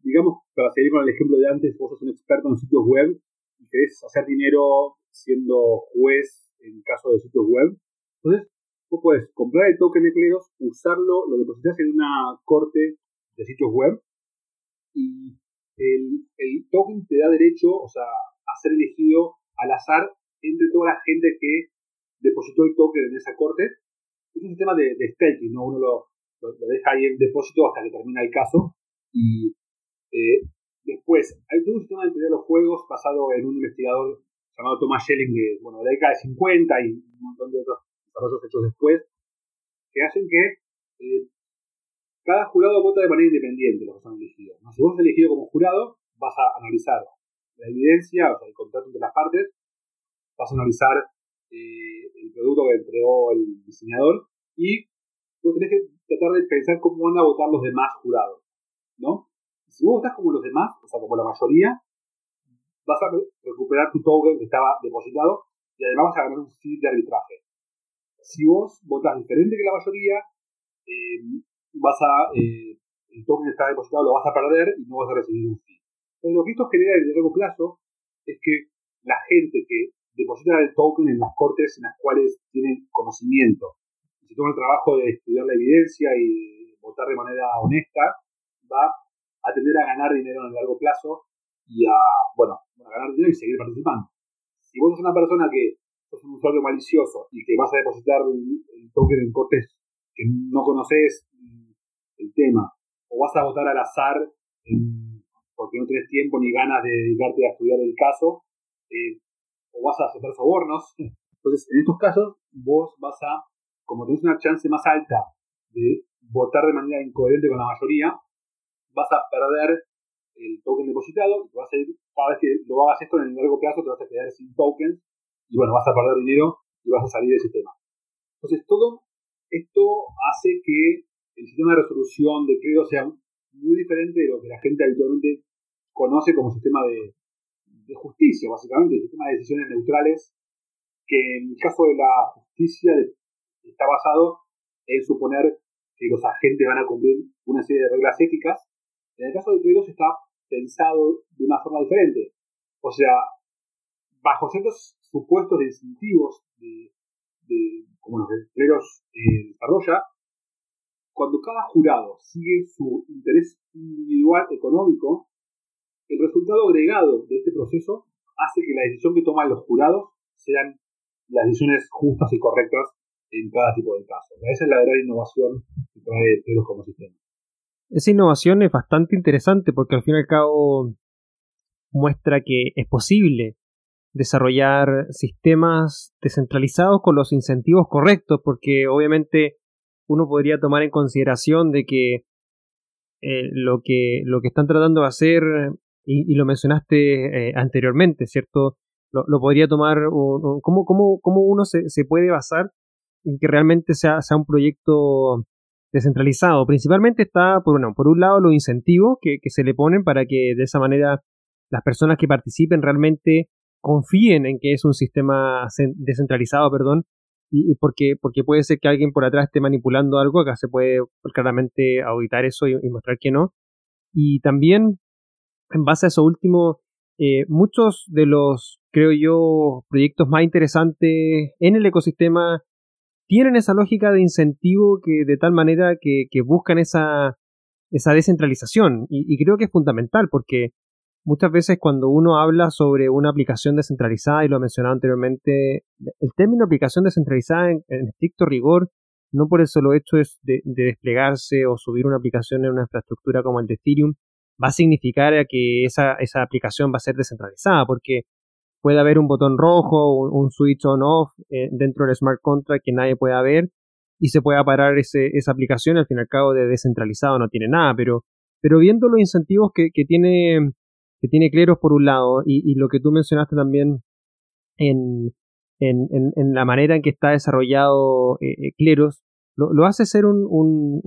digamos, para seguir con el ejemplo de antes, vos sos un experto en sitios web y querés hacer dinero siendo juez en caso de sitios web. Entonces, vos puedes comprar el token de cleros, usarlo, lo depositas en una corte de sitios web y el, token te da derecho, o sea, a ser elegido al azar entre toda la gente que depositó el token en esa corte. Es un sistema de, staking, ¿no? Uno lo, deja ahí en depósito hasta que termina el caso. Y eh, después, hay todo un sistema de de los juegos basado en un investigador llamado Thomas Schelling de, bueno, de la década de 50 y un montón de otros desarrollos hechos después, que hacen que eh, cada jurado vota de manera independiente los que son elegidos. Si vos sos elegido como jurado, vas a analizar la evidencia, o sea, el contrato entre las partes, vas a analizar eh, el producto que entregó el diseñador y vos tenés que tratar de pensar cómo van a votar los demás jurados, ¿no? Si vos votás como los demás, o sea, como la mayoría, vas a recuperar tu token que estaba depositado y además vas a ganar un fee de arbitraje. Si vos votás diferente que la mayoría, eh, vas a, eh, el token que está depositado lo vas a perder y no vas a recibir un fee. Entonces, lo que esto genera en el largo plazo es que la gente que deposita el token en las cortes en las cuales tienen conocimiento, se toma el trabajo de estudiar la evidencia y votar de manera honesta, va a tender a ganar dinero en el largo plazo y a, bueno, a ganar dinero y seguir participando. Si vos sos una persona que sos un usuario malicioso y que vas a depositar el token en cortes que no conoces el tema, o vas a votar al azar porque no tienes tiempo ni ganas de dedicarte a estudiar el caso, eh, o vas a aceptar sobornos. Entonces, en estos casos, vos vas a, como tenés una chance más alta de votar de manera incoherente con la mayoría, vas a perder el token depositado, y vas a ir, cada vez que lo hagas esto en el largo plazo, te vas a quedar sin tokens, y bueno, vas a perder dinero y vas a salir del sistema. Entonces, todo esto hace que el sistema de resolución de crédito sea muy diferente de lo que la gente habitualmente conoce como sistema de, justicia, básicamente, sistema de decisiones neutrales, que en el caso de la justicia está basado en suponer que los agentes van a cumplir una serie de reglas éticas. En el caso de créditos está pensado de una forma diferente. O sea, bajo ciertos supuestos de incentivos de, como los que Cleros eh, desarrolla, cuando cada jurado sigue su interés individual económico, el resultado agregado de este proceso hace que la decisión que toman los jurados sean las decisiones justas y correctas en cada tipo de caso. Esa es la verdadera innovación que trae Cleros como sistema. Esa innovación es bastante interesante porque al fin y al cabo muestra que es posible desarrollar sistemas descentralizados con los incentivos correctos, porque obviamente uno podría tomar en consideración de que eh, lo que lo que están tratando de hacer y, lo mencionaste eh, anteriormente, ¿cierto? Lo, podría tomar, ¿cómo, cómo, cómo uno se, se, puede basar en que realmente sea, sea un proyecto descentralizado? Principalmente está, por, bueno, por un lado, los incentivos que, que se le ponen para que de esa manera las personas que participen realmente confíen en que es un sistema descentralizado, perdón, y, porque, porque puede ser que alguien por atrás esté manipulando algo, acá se puede claramente auditar eso y, mostrar que no. Y también, en base a eso último, eh, muchos de los, creo yo, proyectos más interesantes en el ecosistema tienen esa lógica de incentivo que de tal manera que, buscan esa, esa descentralización. y, creo que es fundamental porque muchas veces cuando uno habla sobre una aplicación descentralizada, y lo he mencionado anteriormente, el término aplicación descentralizada en, estricto rigor, no por el solo hecho de, desplegarse o subir una aplicación en una infraestructura como el de Ethereum, va a significar que esa, esa aplicación va a ser descentralizada, porque puede haber un botón rojo, un, switch on-off eh, dentro del smart contract que nadie pueda ver y se pueda parar ese, esa aplicación, al fin y al cabo de descentralizado no tiene nada, pero, pero viendo los incentivos que, tiene que tiene Cleros por un lado y, lo que tú mencionaste también en, en, la manera en que está desarrollado eh, eh, Cleros, lo, hace ser un, un,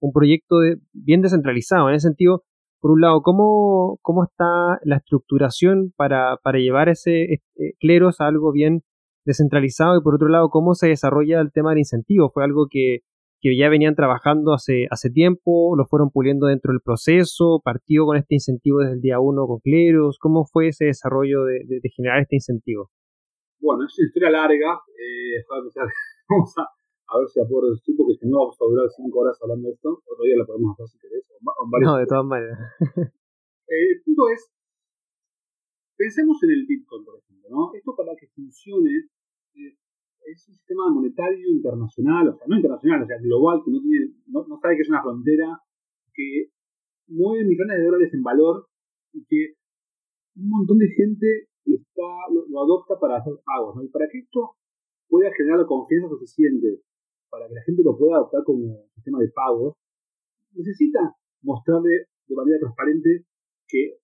un, proyecto bien descentralizado. En ese sentido, por un lado, ¿cómo, cómo está la estructuración para, para llevar ese este, Cleros a algo bien descentralizado? Y por otro lado, ¿cómo se desarrolla el tema del incentivo? ¿Fue algo que que ya venían trabajando hace, hace tiempo, lo fueron puliendo dentro del proceso, partió con este incentivo desde el día uno con Cleros, ¿cómo fue ese desarrollo de, generar este incentivo? Bueno, es una historia larga, eh, <laughs> vamos a, a, ver si acuerdo el tiempo, que si no vamos a durar cinco horas hablando de esto, otro día lo podemos hacer si querés. no, de todas maneras. Eh, el punto es, pensemos en el Bitcoin, por ejemplo, ¿no? Esto para que funcione eh, es un sistema monetario internacional, o sea, no internacional, o sea, global, que no, tiene, no, no sabe que es una frontera, que mueve millones de dólares en valor y que un montón de gente está, lo, adopta para hacer pagos. ¿no? Y para que esto pueda generar la confianza suficiente para que la gente lo pueda adoptar como sistema de pagos, necesita mostrarle de manera transparente que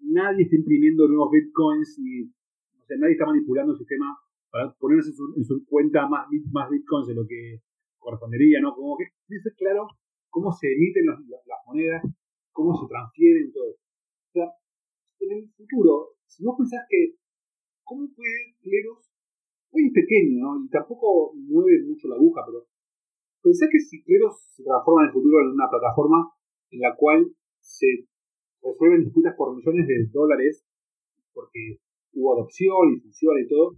nadie está imprimiendo nuevos bitcoins y o sea, nadie está manipulando el sistema para ponerse en su, cuenta más, bitcoins de lo que correspondería, ¿no? Como que es claro cómo se emiten las monedas, cómo se transfieren todo. O sea, en el futuro, si vos pensás que, ¿cómo puede Cleros? Es pequeño, ¿no? Y tampoco mueve mucho la aguja, pero pensás que si Cleros se transforma en el futuro en una plataforma en la cual se resuelven disputas por millones de dólares, porque hubo adopción y funciona y todo,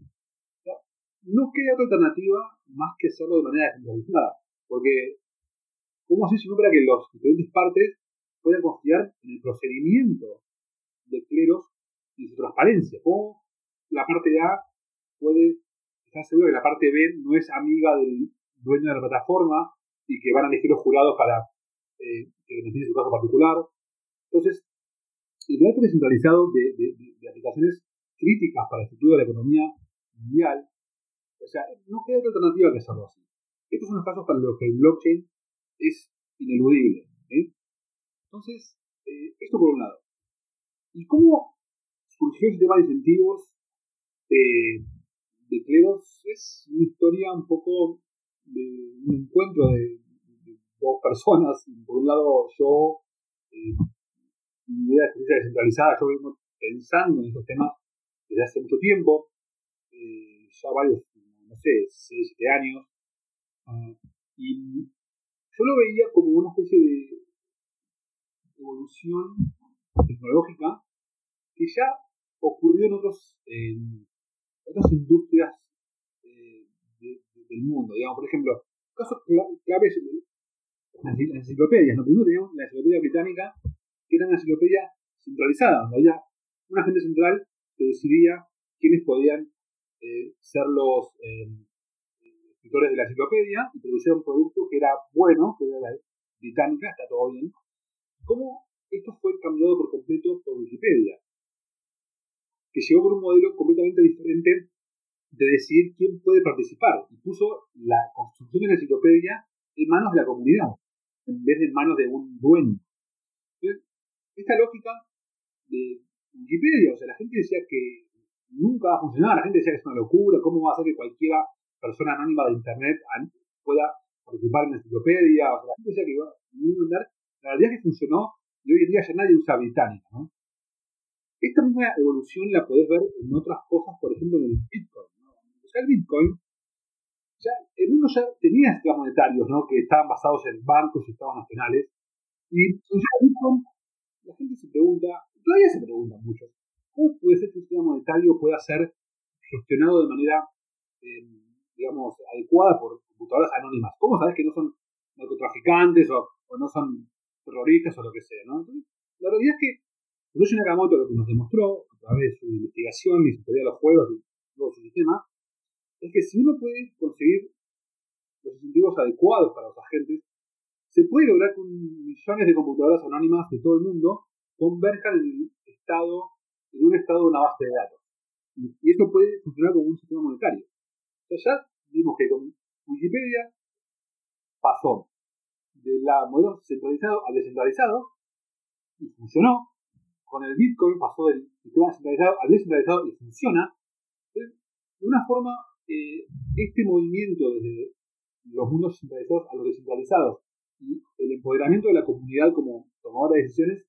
no queda otra alternativa más que hacerlo de manera descentralizada. Porque, ¿cómo no para que las diferentes partes puedan confiar en el procedimiento de cleros y su transparencia. ¿Cómo la parte A puede estar segura que la parte B no es amiga del dueño de la plataforma y que van a elegir los jurados para eh, que su caso particular? Entonces, el modelo descentralizado de, de, aplicaciones críticas para el futuro de la economía mundial, o sea, no queda otra alternativa que hacerlo así. Estos son los casos para los que el blockchain es ineludible. Entonces, eh, esto por un lado. ¿Y cómo surgió el tema de incentivos eh, de cleros? Es una historia un poco de un encuentro de, dos personas. Por un lado, yo, eh, mi idea de experiencia descentralizada, yo vengo pensando en estos temas desde hace mucho tiempo, eh, ya varios, no sé, 6, 7 años. Ah, y yo lo veía como una especie de evolución tecnológica que ya ocurrió en, otros, otras industrias eh, del mundo. Digamos, por ejemplo, casos claves las enciclopedias. ¿no? Primero teníamos la enciclopedia británica, que era una enciclopedia centralizada, donde había una gente central que decidía quiénes podían eh, ser los eh, escritores de la enciclopedia y producir un producto que era bueno, que era la británica, está todo bien. ¿Cómo esto fue cambiado por completo por Wikipedia? Que llegó con un modelo completamente diferente de decidir quién puede participar y puso la construcción de la enciclopedia en manos de la comunidad, en vez de en manos de un dueño. esta lógica de Wikipedia, o sea, la gente decía que nunca va a funcionar, la gente decía que es una locura, cómo va a ser que cualquiera persona anónima de Internet pueda participar en la enciclopedia, o sea, la gente decía que iba a andar, la realidad es que funcionó y hoy en día ya nadie usa británica, ¿no? Esta misma evolución la podés ver en otras cosas, por ejemplo, en el Bitcoin. O sea, el Bitcoin, ya, el mundo ya tenía sistemas monetarios ¿no? que estaban basados en bancos y estados nacionales. Y Bitcoin, la gente se pregunta, todavía se pregunta mucho, ¿cómo puede ser que un sistema monetario pueda ser gestionado de manera, eh, digamos, adecuada por computadoras anónimas? ¿Cómo sabes que no son narcotraficantes o, o no son terroristas o lo que sea? ¿no? la realidad es que Satoshi Nakamoto lo que nos demostró, a través de su investigación y su teoría de los juegos y todo su sistema, es que si uno puede conseguir los incentivos adecuados para los agentes, se puede lograr que millones de computadoras anónimas de todo el mundo converjan en estado, en un estado de una base de datos. Y esto puede funcionar como un sistema monetario. Entonces ya vimos que con Wikipedia pasó de la modelo centralizado al descentralizado y funcionó con el Bitcoin pasó del sistema centralizado al descentralizado y funciona. De una forma, eh, este movimiento desde los mundos centralizados a los descentralizados y el empoderamiento de la comunidad como tomadora de decisiones,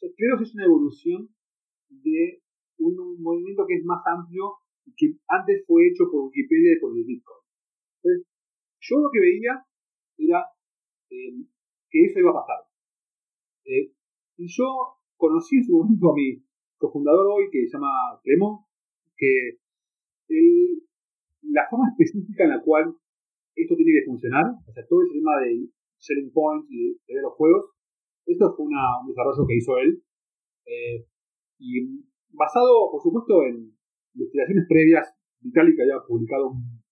creo que es una evolución de un, movimiento que es más amplio y que antes fue hecho por Wikipedia y por el Bitcoin. Entonces, yo lo que veía era eh, que eso iba a pasar. Eh, y yo conocí en su momento a mi cofundador hoy, que se llama Clemón, que la forma específica en la cual esto tiene que funcionar, o sea, todo ese tema de selling points y de, los juegos, esto fue un desarrollo que hizo él. Eh, y basado, por supuesto, en investigaciones previas. Vitalik había publicado un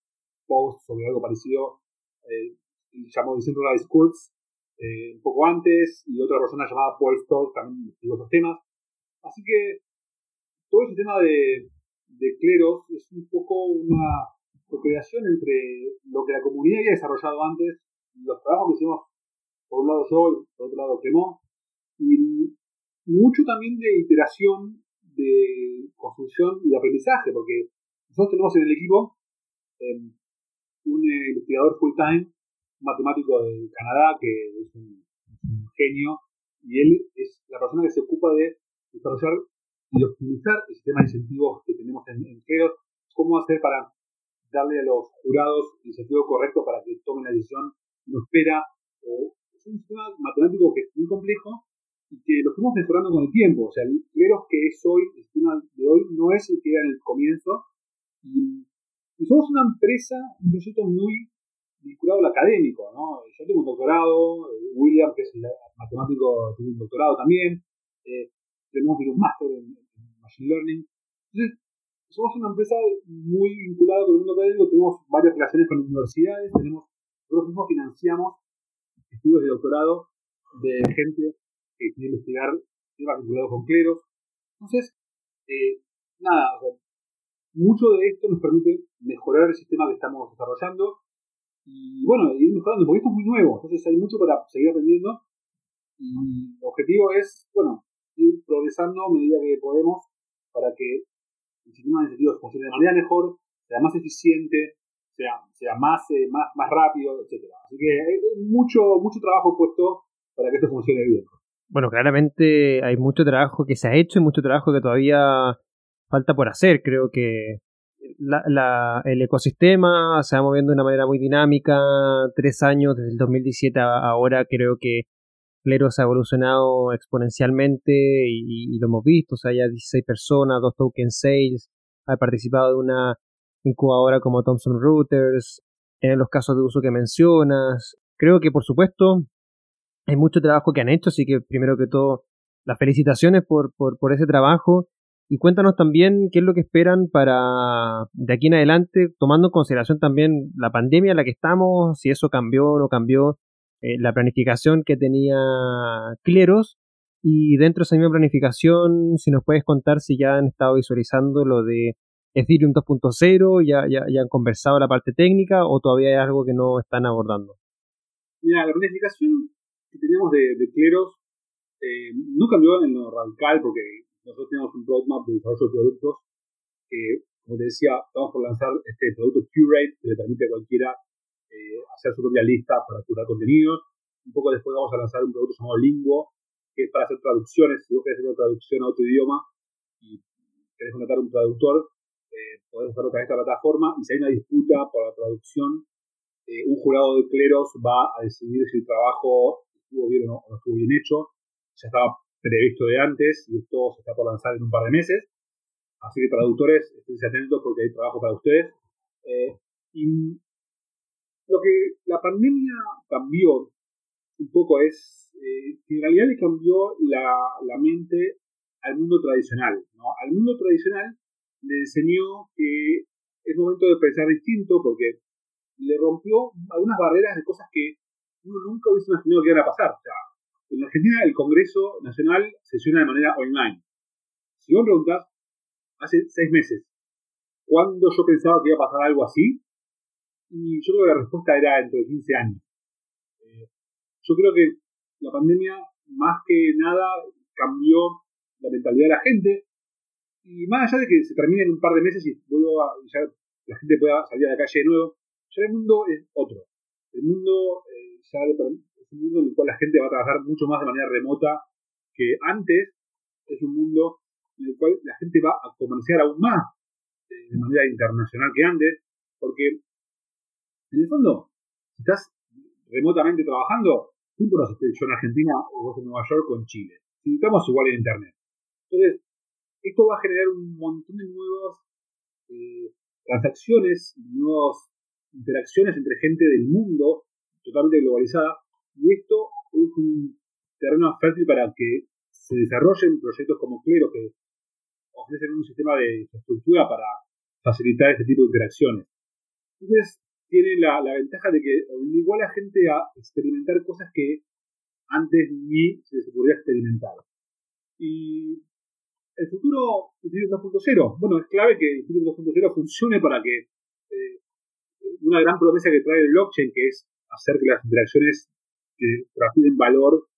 post sobre algo parecido, eh, llamado Decentralized Courts, eh, un poco antes, y otra persona llamada Paul Stoll también investigó esos temas. Así que todo ese tema de, de cleros es un poco una co-creación entre lo que la comunidad había desarrollado antes, los trabajos que hicimos, por un lado yo por otro lado Clemón, y mucho también de iteración, de construcción y de aprendizaje, porque nosotros tenemos en el equipo em, un investigador full time, matemático de Canadá, que es un, genio, y él es la persona que se ocupa de desarrollar y optimizar el sistema de incentivos que tenemos en, en cómo hacer para darle a los jurados el incentivo correcto para que tomen la decisión no espera. O, es un sistema matemático que es muy complejo y que lo fuimos mejorando con el tiempo. O sea, el Cleros que es hoy, el sistema de hoy, no es el que era en el comienzo. Y, somos una empresa, un proyecto muy vinculado al académico, ¿no? Yo tengo un doctorado, eh, William, que es el matemático, tiene un doctorado también, eh, tenemos un máster en, Machine Learning. Entonces, somos una empresa muy vinculada con el mundo académico, tenemos varias relaciones con universidades, tenemos, nosotros mismos financiamos estudios de doctorado de gente que quiere investigar temas vinculados con cleros. Entonces, eh, nada, mucho de esto nos permite mejorar el sistema que estamos desarrollando y bueno, ir mejorando, porque esto es muy nuevo, entonces hay mucho para seguir aprendiendo y el objetivo es, bueno, ir progresando a medida que podemos para que el sistema de incentivos funcione de manera mejor, sea más eficiente, sea, sea más, eh, más, más rápido, etc. Así que hay mucho, mucho trabajo puesto para que esto funcione bien. Bueno, claramente hay mucho trabajo que se ha hecho y mucho trabajo que todavía falta por hacer. Creo que la, el ecosistema se va moviendo de una manera muy dinámica. Tres años desde el 2017 a ahora creo que Cleros ha evolucionado exponencialmente y, lo hemos visto. O sea, ya 16 personas, dos token sales. Ha participado de una incubadora como Thomson Reuters. En los casos de uso que mencionas. Creo que, por supuesto, hay mucho trabajo que han hecho, así que primero que todo, las felicitaciones por, por ese trabajo y cuéntanos también qué es lo que esperan para de aquí en adelante, tomando en consideración también la pandemia en la que estamos, si eso cambió o no cambió, eh, la planificación que tenía Cleros y dentro de esa misma planificación, si nos puedes contar si ya han estado visualizando lo de Ethereum 2.0, ya, ya, ya han conversado la parte técnica o todavía hay algo que no están abordando. Mira, la planificación que teníamos de, cleros eh, no cambió en lo radical porque nosotros tenemos un roadmap de desarrollo de productos que, como te decía, estamos por lanzar este producto Curate que le permite a cualquiera eh, hacer su propia lista para curar contenidos. Un poco después vamos a lanzar un producto llamado Linguo, que es para hacer traducciones. Si vos querés hacer una traducción a otro idioma y querés contratar un traductor, eh, podés hacerlo través de esta plataforma y si hay una disputa por la traducción, eh, un jurado de cleros va a decidir si el trabajo estuvo bien o no, estuvo bien hecho. Ya estaba previsto de antes y esto se está por lanzar en un par de meses. Así que traductores, estén atentos porque hay trabajo para ustedes. Eh, y lo que la pandemia cambió un poco es eh, que en realidad le cambió la, la mente al mundo tradicional. ¿no? Al mundo tradicional le enseñó que es momento de pensar distinto porque le rompió algunas barreras de cosas que uno nunca hubiese imaginado que iban a pasar. O sea, en Argentina el Congreso Nacional sesiona de manera online. Si vos me preguntás, hace seis meses, ¿cuándo yo pensaba que iba a pasar algo así? Y yo creo que la respuesta era entre de 15 años. Eh, yo creo que la pandemia, más que nada, cambió la mentalidad de la gente. Y más allá de que se termine en un par de meses y vuelvo a, ya la gente pueda salir a la calle de nuevo, ya el mundo es otro. El mundo eh, ya un mundo en el cual la gente va a trabajar mucho más de manera remota que antes. Es un mundo en el cual la gente va a comerciar aún más eh, de manera internacional que antes, porque en el fondo, si estás remotamente trabajando, tú no yo en Argentina o vos en Nueva York o en Chile. Si estamos igual en Internet. Entonces, esto va a generar un montón de nuevas eh, transacciones, nuevas interacciones entre gente del mundo totalmente globalizada. Y esto es un terreno fértil para que se desarrollen proyectos como Clero, que ofrecen un sistema de infraestructura para facilitar este tipo de interacciones. Entonces, tiene la, ventaja de que obligó a la gente a experimentar cosas que antes ni se les ocurría experimentar. Y el futuro Instituto 2.0, bueno, es clave que el Instituto 2.0 funcione para que eh, una gran promesa que trae el blockchain, que es hacer que las interacciones que transmiten valor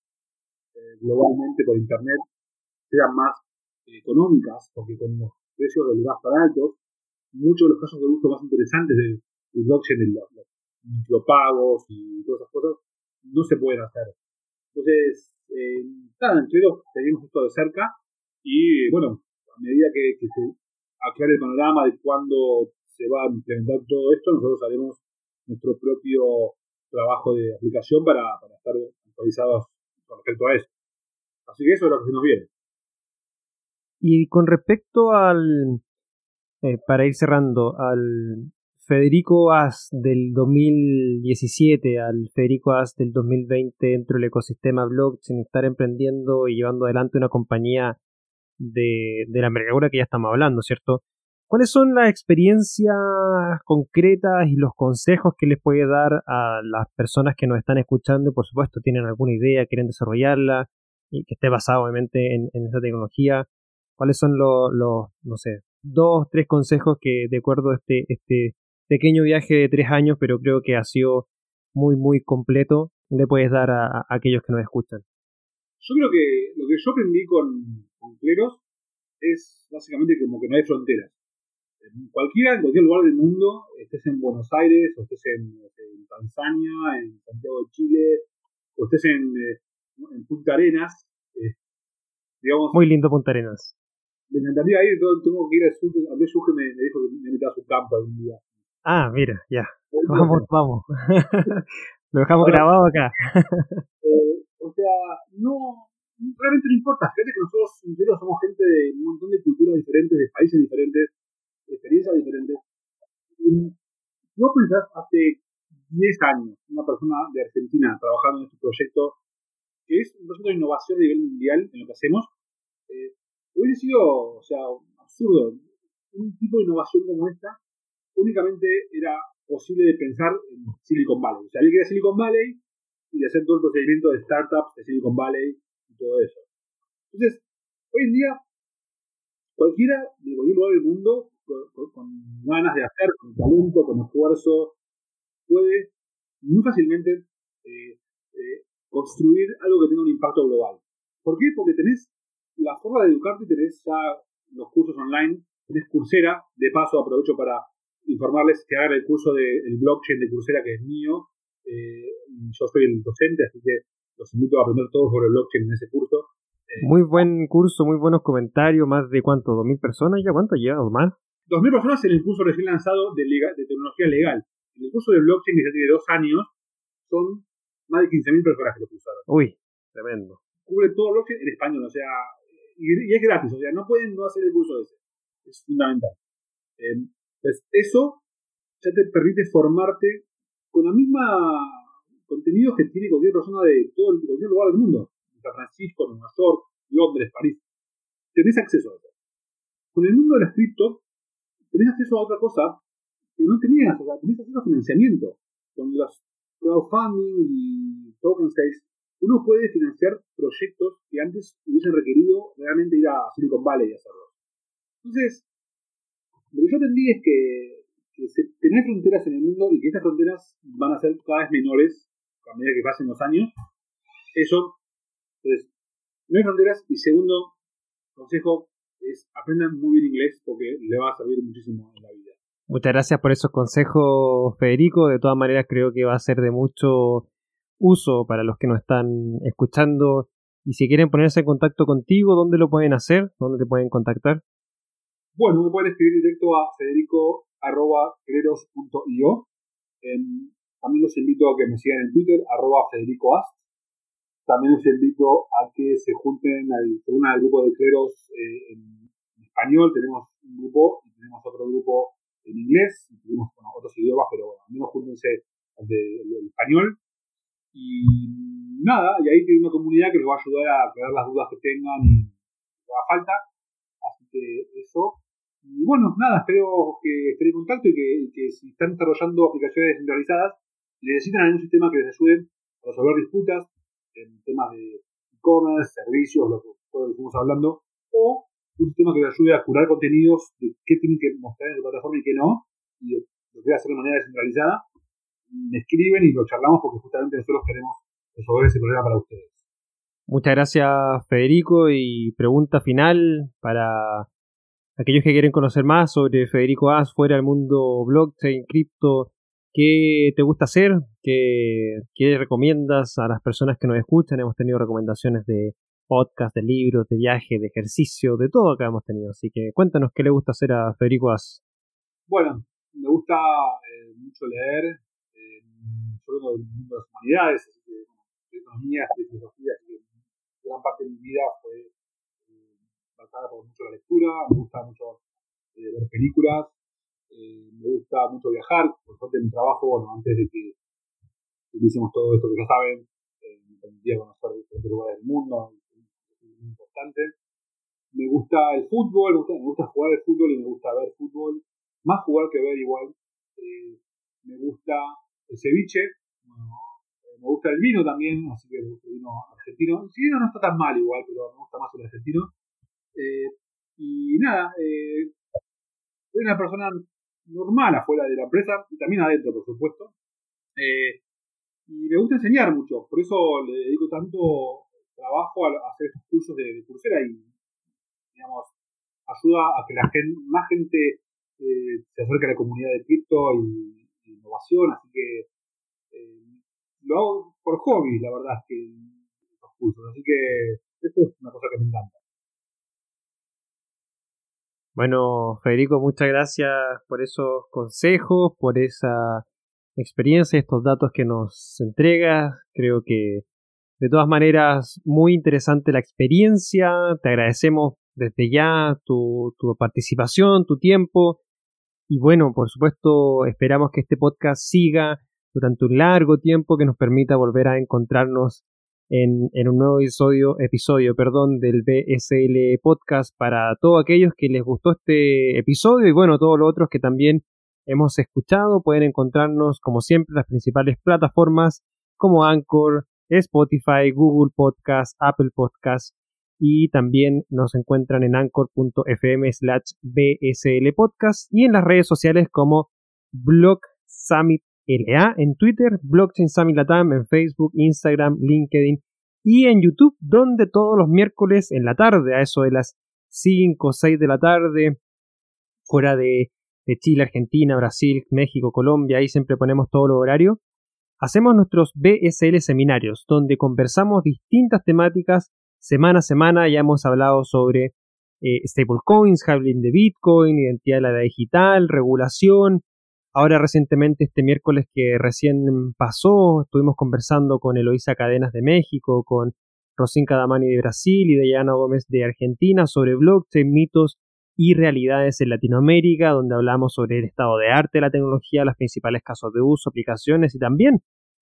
eh, globalmente por Internet sean más económicas, porque con los precios gas tan altos, muchos de los casos de uso más interesantes del, blockchain, de los, micropagos y todas esas cosas, no se pueden hacer. Entonces, eh, nada, entre dos seguimos esto de cerca y bueno, a medida que, se aclare el panorama de cuándo se va a implementar todo esto, nosotros haremos nuestro propio trabajo de aplicación para, para estar actualizados con respecto a eso. Así que eso es lo que se nos viene. Y con respecto al, eh, para ir cerrando, al Federico As del 2017 al Federico As del 2020 dentro del ecosistema blockchain, estar emprendiendo y llevando adelante una compañía de, la envergadura que ya estamos hablando, ¿cierto? ¿Cuáles son las experiencias concretas y los consejos que les puede dar a las personas que nos están escuchando y por supuesto tienen alguna idea, quieren desarrollarla y que esté basado obviamente en, esa tecnología? ¿Cuáles son los, no sé, dos, tres consejos que de acuerdo a este, este pequeño viaje de tres años, pero creo que ha sido muy, muy completo, le puedes dar a aquellos que nos escuchan? Yo creo que lo que yo aprendí con, con Cleros es básicamente como que no hay fronteras. En cualquiera, en cualquier lugar del mundo, estés en Buenos Aires, o estés en, Tanzania, en Santiago de Chile, o estés en, eh, en Punta Arenas, eh, digamos... Muy lindo Punta Arenas. Me encantaría ir, tengo que ir al sur, Andrés Suge me, me dijo que me invitaba a su campo algún día. Ah, mira, ya. <laughs> Vamos, vamos. <laughs> Lo dejamos grabado acá. Eh, o sea, no, realmente no importa. Fíjate que nosotros somos gente de un montón de culturas diferentes, de países diferentes, experiencias diferentes. Yo pensás hace 10 años, una persona de Argentina trabajando en este proyecto, que es un proyecto de innovación a nivel mundial en lo que hacemos, eh, hubiese sido, o sea, absurdo. Un tipo de innovación como esta únicamente era posible de pensar en Silicon Valley. O sea, había que ir a Silicon Valley y de hacer todo el procedimiento de startups de Silicon Valley y todo eso. Entonces, hoy en día, cualquiera de cualquier lugar del mundo, con, ganas de hacer, con talento, con esfuerzo, puede muy fácilmente eh, eh, construir algo que tenga un impacto global. ¿Por qué? Porque tenés la forma de educarte, tenés ya los cursos online, tenés Coursera, de paso aprovecho para informarles que hagan el curso del blockchain de Coursera que es mío, eh, yo soy el docente, así que los invito a aprender todo sobre el blockchain en ese curso. Eh, muy buen curso, muy buenos comentarios, más de cuánto, dos mil personas ya, ¿cuánto lleva más? Dos mil personas en el curso recién lanzado de, de tecnología legal. En el curso de blockchain que ya tiene dos años, son más de 15.000 personas que lo cursaron. Uy, tremendo. Cubre todo blockchain en español, o sea, y, es gratis, o sea, no pueden no hacer el curso ese. Es fundamental. Eh, pues eso ya te permite formarte con la misma contenido que tiene cualquier persona de todo el, cualquier lugar del mundo. San Francisco, Nueva York, Londres, París. Tenés acceso a eso. Con el mundo de las cripto, tenés acceso a otra cosa que no tenías, o sea, tenés acceso a financiamiento. Con los crowdfunding y token sales, uno puede financiar proyectos que antes hubiesen requerido realmente ir a Silicon Valley y hacerlo. Entonces, lo que yo aprendí es que, tener fronteras en el mundo y que estas fronteras van a ser cada vez menores a medida que pasen los años. Eso, entonces, no hay fronteras. Y segundo consejo es aprendan muy bien inglés porque le va a servir muchísimo en la vida. Muchas gracias por esos consejos, Federico. De todas maneras, creo que va a ser de mucho uso para los que nos están escuchando. Y si quieren ponerse en contacto contigo, ¿dónde lo pueden hacer? ¿Dónde te pueden contactar? Bueno, me pueden escribir directo a federico.creros.io. También los invito a que me sigan en Twitter, arroba federicoast. También los invito a que se junten al, grupo de cleros eh, en, español. Tenemos un grupo y tenemos otro grupo en inglés. tenemos otros idiomas, pero bueno, al menos júntense al español. Y nada, y ahí tiene una comunidad que les va a ayudar a aclarar las dudas que tengan y que haga falta básicamente eso. Y bueno, nada, espero que estén en contacto y que, si están desarrollando aplicaciones descentralizadas, necesitan algún sistema que les ayude a resolver disputas en temas de e-commerce, servicios, lo que todos estamos hablando, o un sistema que les ayude a curar contenidos de qué tienen que mostrar en su plataforma y qué no, y lo quiera hacer de manera descentralizada, me escriben y lo charlamos porque justamente nosotros queremos resolver ese problema para ustedes. Muchas gracias Federico y pregunta final para aquellos que quieren conocer más sobre Federico As fuera del mundo blockchain, cripto, ¿qué te gusta hacer? ¿Qué, ¿Qué recomiendas a las personas que nos escuchan? Hemos tenido recomendaciones de podcast, de libros, de viaje, de ejercicio, de todo que hemos tenido. Así que cuéntanos qué le gusta hacer a Federico As. Bueno, me gusta eh, mucho leer, eh, sobre todo el mundo de las humanidades, así que de economía, de filosofía, así que gran parte de mi vida fue eh, basada por mucho la lectura, me gusta mucho eh, ver películas, eh, me gusta mucho viajar, por suerte mi trabajo, bueno, antes de que hiciéramos todo esto que ya saben, me permitía conocer diferentes lugares del mundo, es muy importante. Me gusta el fútbol, me gusta, me gusta jugar el fútbol y me gusta ver fútbol más jugar que ver igual. Eh, me gusta el ceviche, eh, me gusta el vino también, así que me gusta el vino argentino. Si vino no está tan mal igual, pero me gusta más el argentino. Eh, y nada, soy una persona normal afuera de la empresa y también adentro, por supuesto. y me gusta enseñar mucho, por eso le dedico tanto trabajo a, hacer estos cursos de, cursera y, digamos, ayuda a que la gente, más gente eh, se acerca a la comunidad de cripto y, innovación, así que eh, lo hago por hobby, la verdad que los cursos, así que esto es una cosa que me encanta. Bueno, Federico, muchas gracias por esos consejos, por esa experiencia, estos datos que nos entregas. Creo que de todas maneras muy interesante la experiencia. Te agradecemos desde ya tu, tu participación, tu tiempo. Y bueno, por supuesto, esperamos que este podcast siga durante un largo tiempo que nos permita volver a encontrarnos en, en, un nuevo episodio, episodio perdón, del BSL Podcast para todos aquellos que les gustó este episodio y bueno, todos los otros que también hemos escuchado. Pueden encontrarnos, como siempre, en las principales plataformas como Anchor, Spotify, Google Podcast, Apple Podcast y también nos encuentran en anchor.fm slash bsl podcast y en las redes sociales como Blog Summit LA en Twitter, Blockchain Summit Latam en Facebook, Instagram, LinkedIn y en YouTube, donde todos los miércoles en la tarde, a eso de las 5 o 6 de la tarde, fuera de, Chile, Argentina, Brasil, México, Colombia, ahí siempre ponemos todo lo horario, hacemos nuestros BSL seminarios, donde conversamos distintas temáticas Semana a semana ya hemos hablado sobre eh, stablecoins, halving de Bitcoin, identidad de la digital, regulación. Ahora recientemente, este miércoles que recién pasó, estuvimos conversando con Eloisa Cadenas de México, con Rosín Cadamani de Brasil y Dayana Gómez de Argentina sobre blockchain, mitos y realidades en Latinoamérica, donde hablamos sobre el estado de arte de la tecnología, los principales casos de uso, aplicaciones y también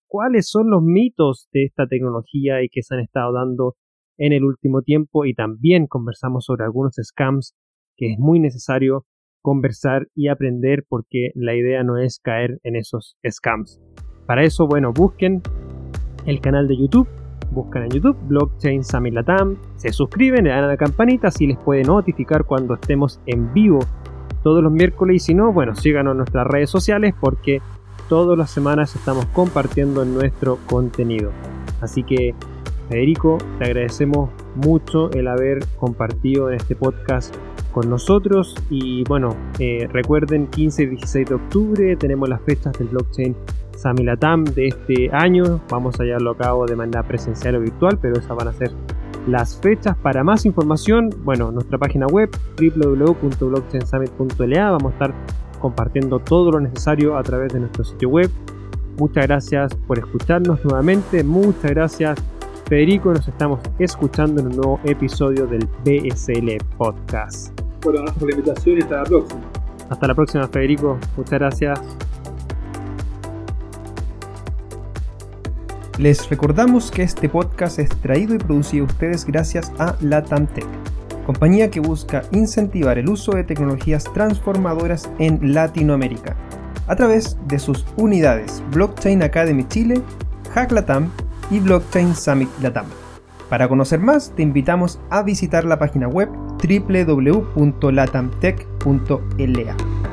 cuáles son los mitos de esta tecnología y que se han estado dando en el último tiempo. Y también conversamos sobre algunos scams que es muy necesario conversar y aprender porque la idea no es caer en esos scams. Para eso, bueno, busquen el canal de YouTube, buscan en YouTube Blockchain Summit Latam, se suscriben, le dan a la campanita, así les puede notificar cuando estemos en vivo todos los miércoles y si no, bueno, síganos en nuestras redes sociales porque todas las semanas estamos compartiendo nuestro contenido. Así que Federico, te agradecemos mucho el haber compartido en este podcast con nosotros y bueno, eh, recuerden 15 y 16 de octubre tenemos las fechas del blockchain Samilatam de este año, vamos a llevarlo a cabo de manera presencial o virtual, pero esas van a ser las fechas. Para más información, bueno, nuestra página web www.blockchainsummit.la vamos a estar compartiendo todo lo necesario a través de nuestro sitio web. Muchas gracias por escucharnos nuevamente, muchas gracias Federico, nos estamos escuchando en un nuevo episodio del BSL Podcast. Bueno, gracias por la invitación y hasta la próxima. Hasta la próxima, Federico. Muchas gracias. Les recordamos que este podcast es traído y producido a ustedes gracias a LatamTech, compañía que busca incentivar el uso de tecnologías transformadoras en Latinoamérica a través de sus unidades Blockchain Academy Chile, Hack Latam y Blockchain Summit Latam. Para conocer más, te invitamos a visitar la página web www.latamtech.la.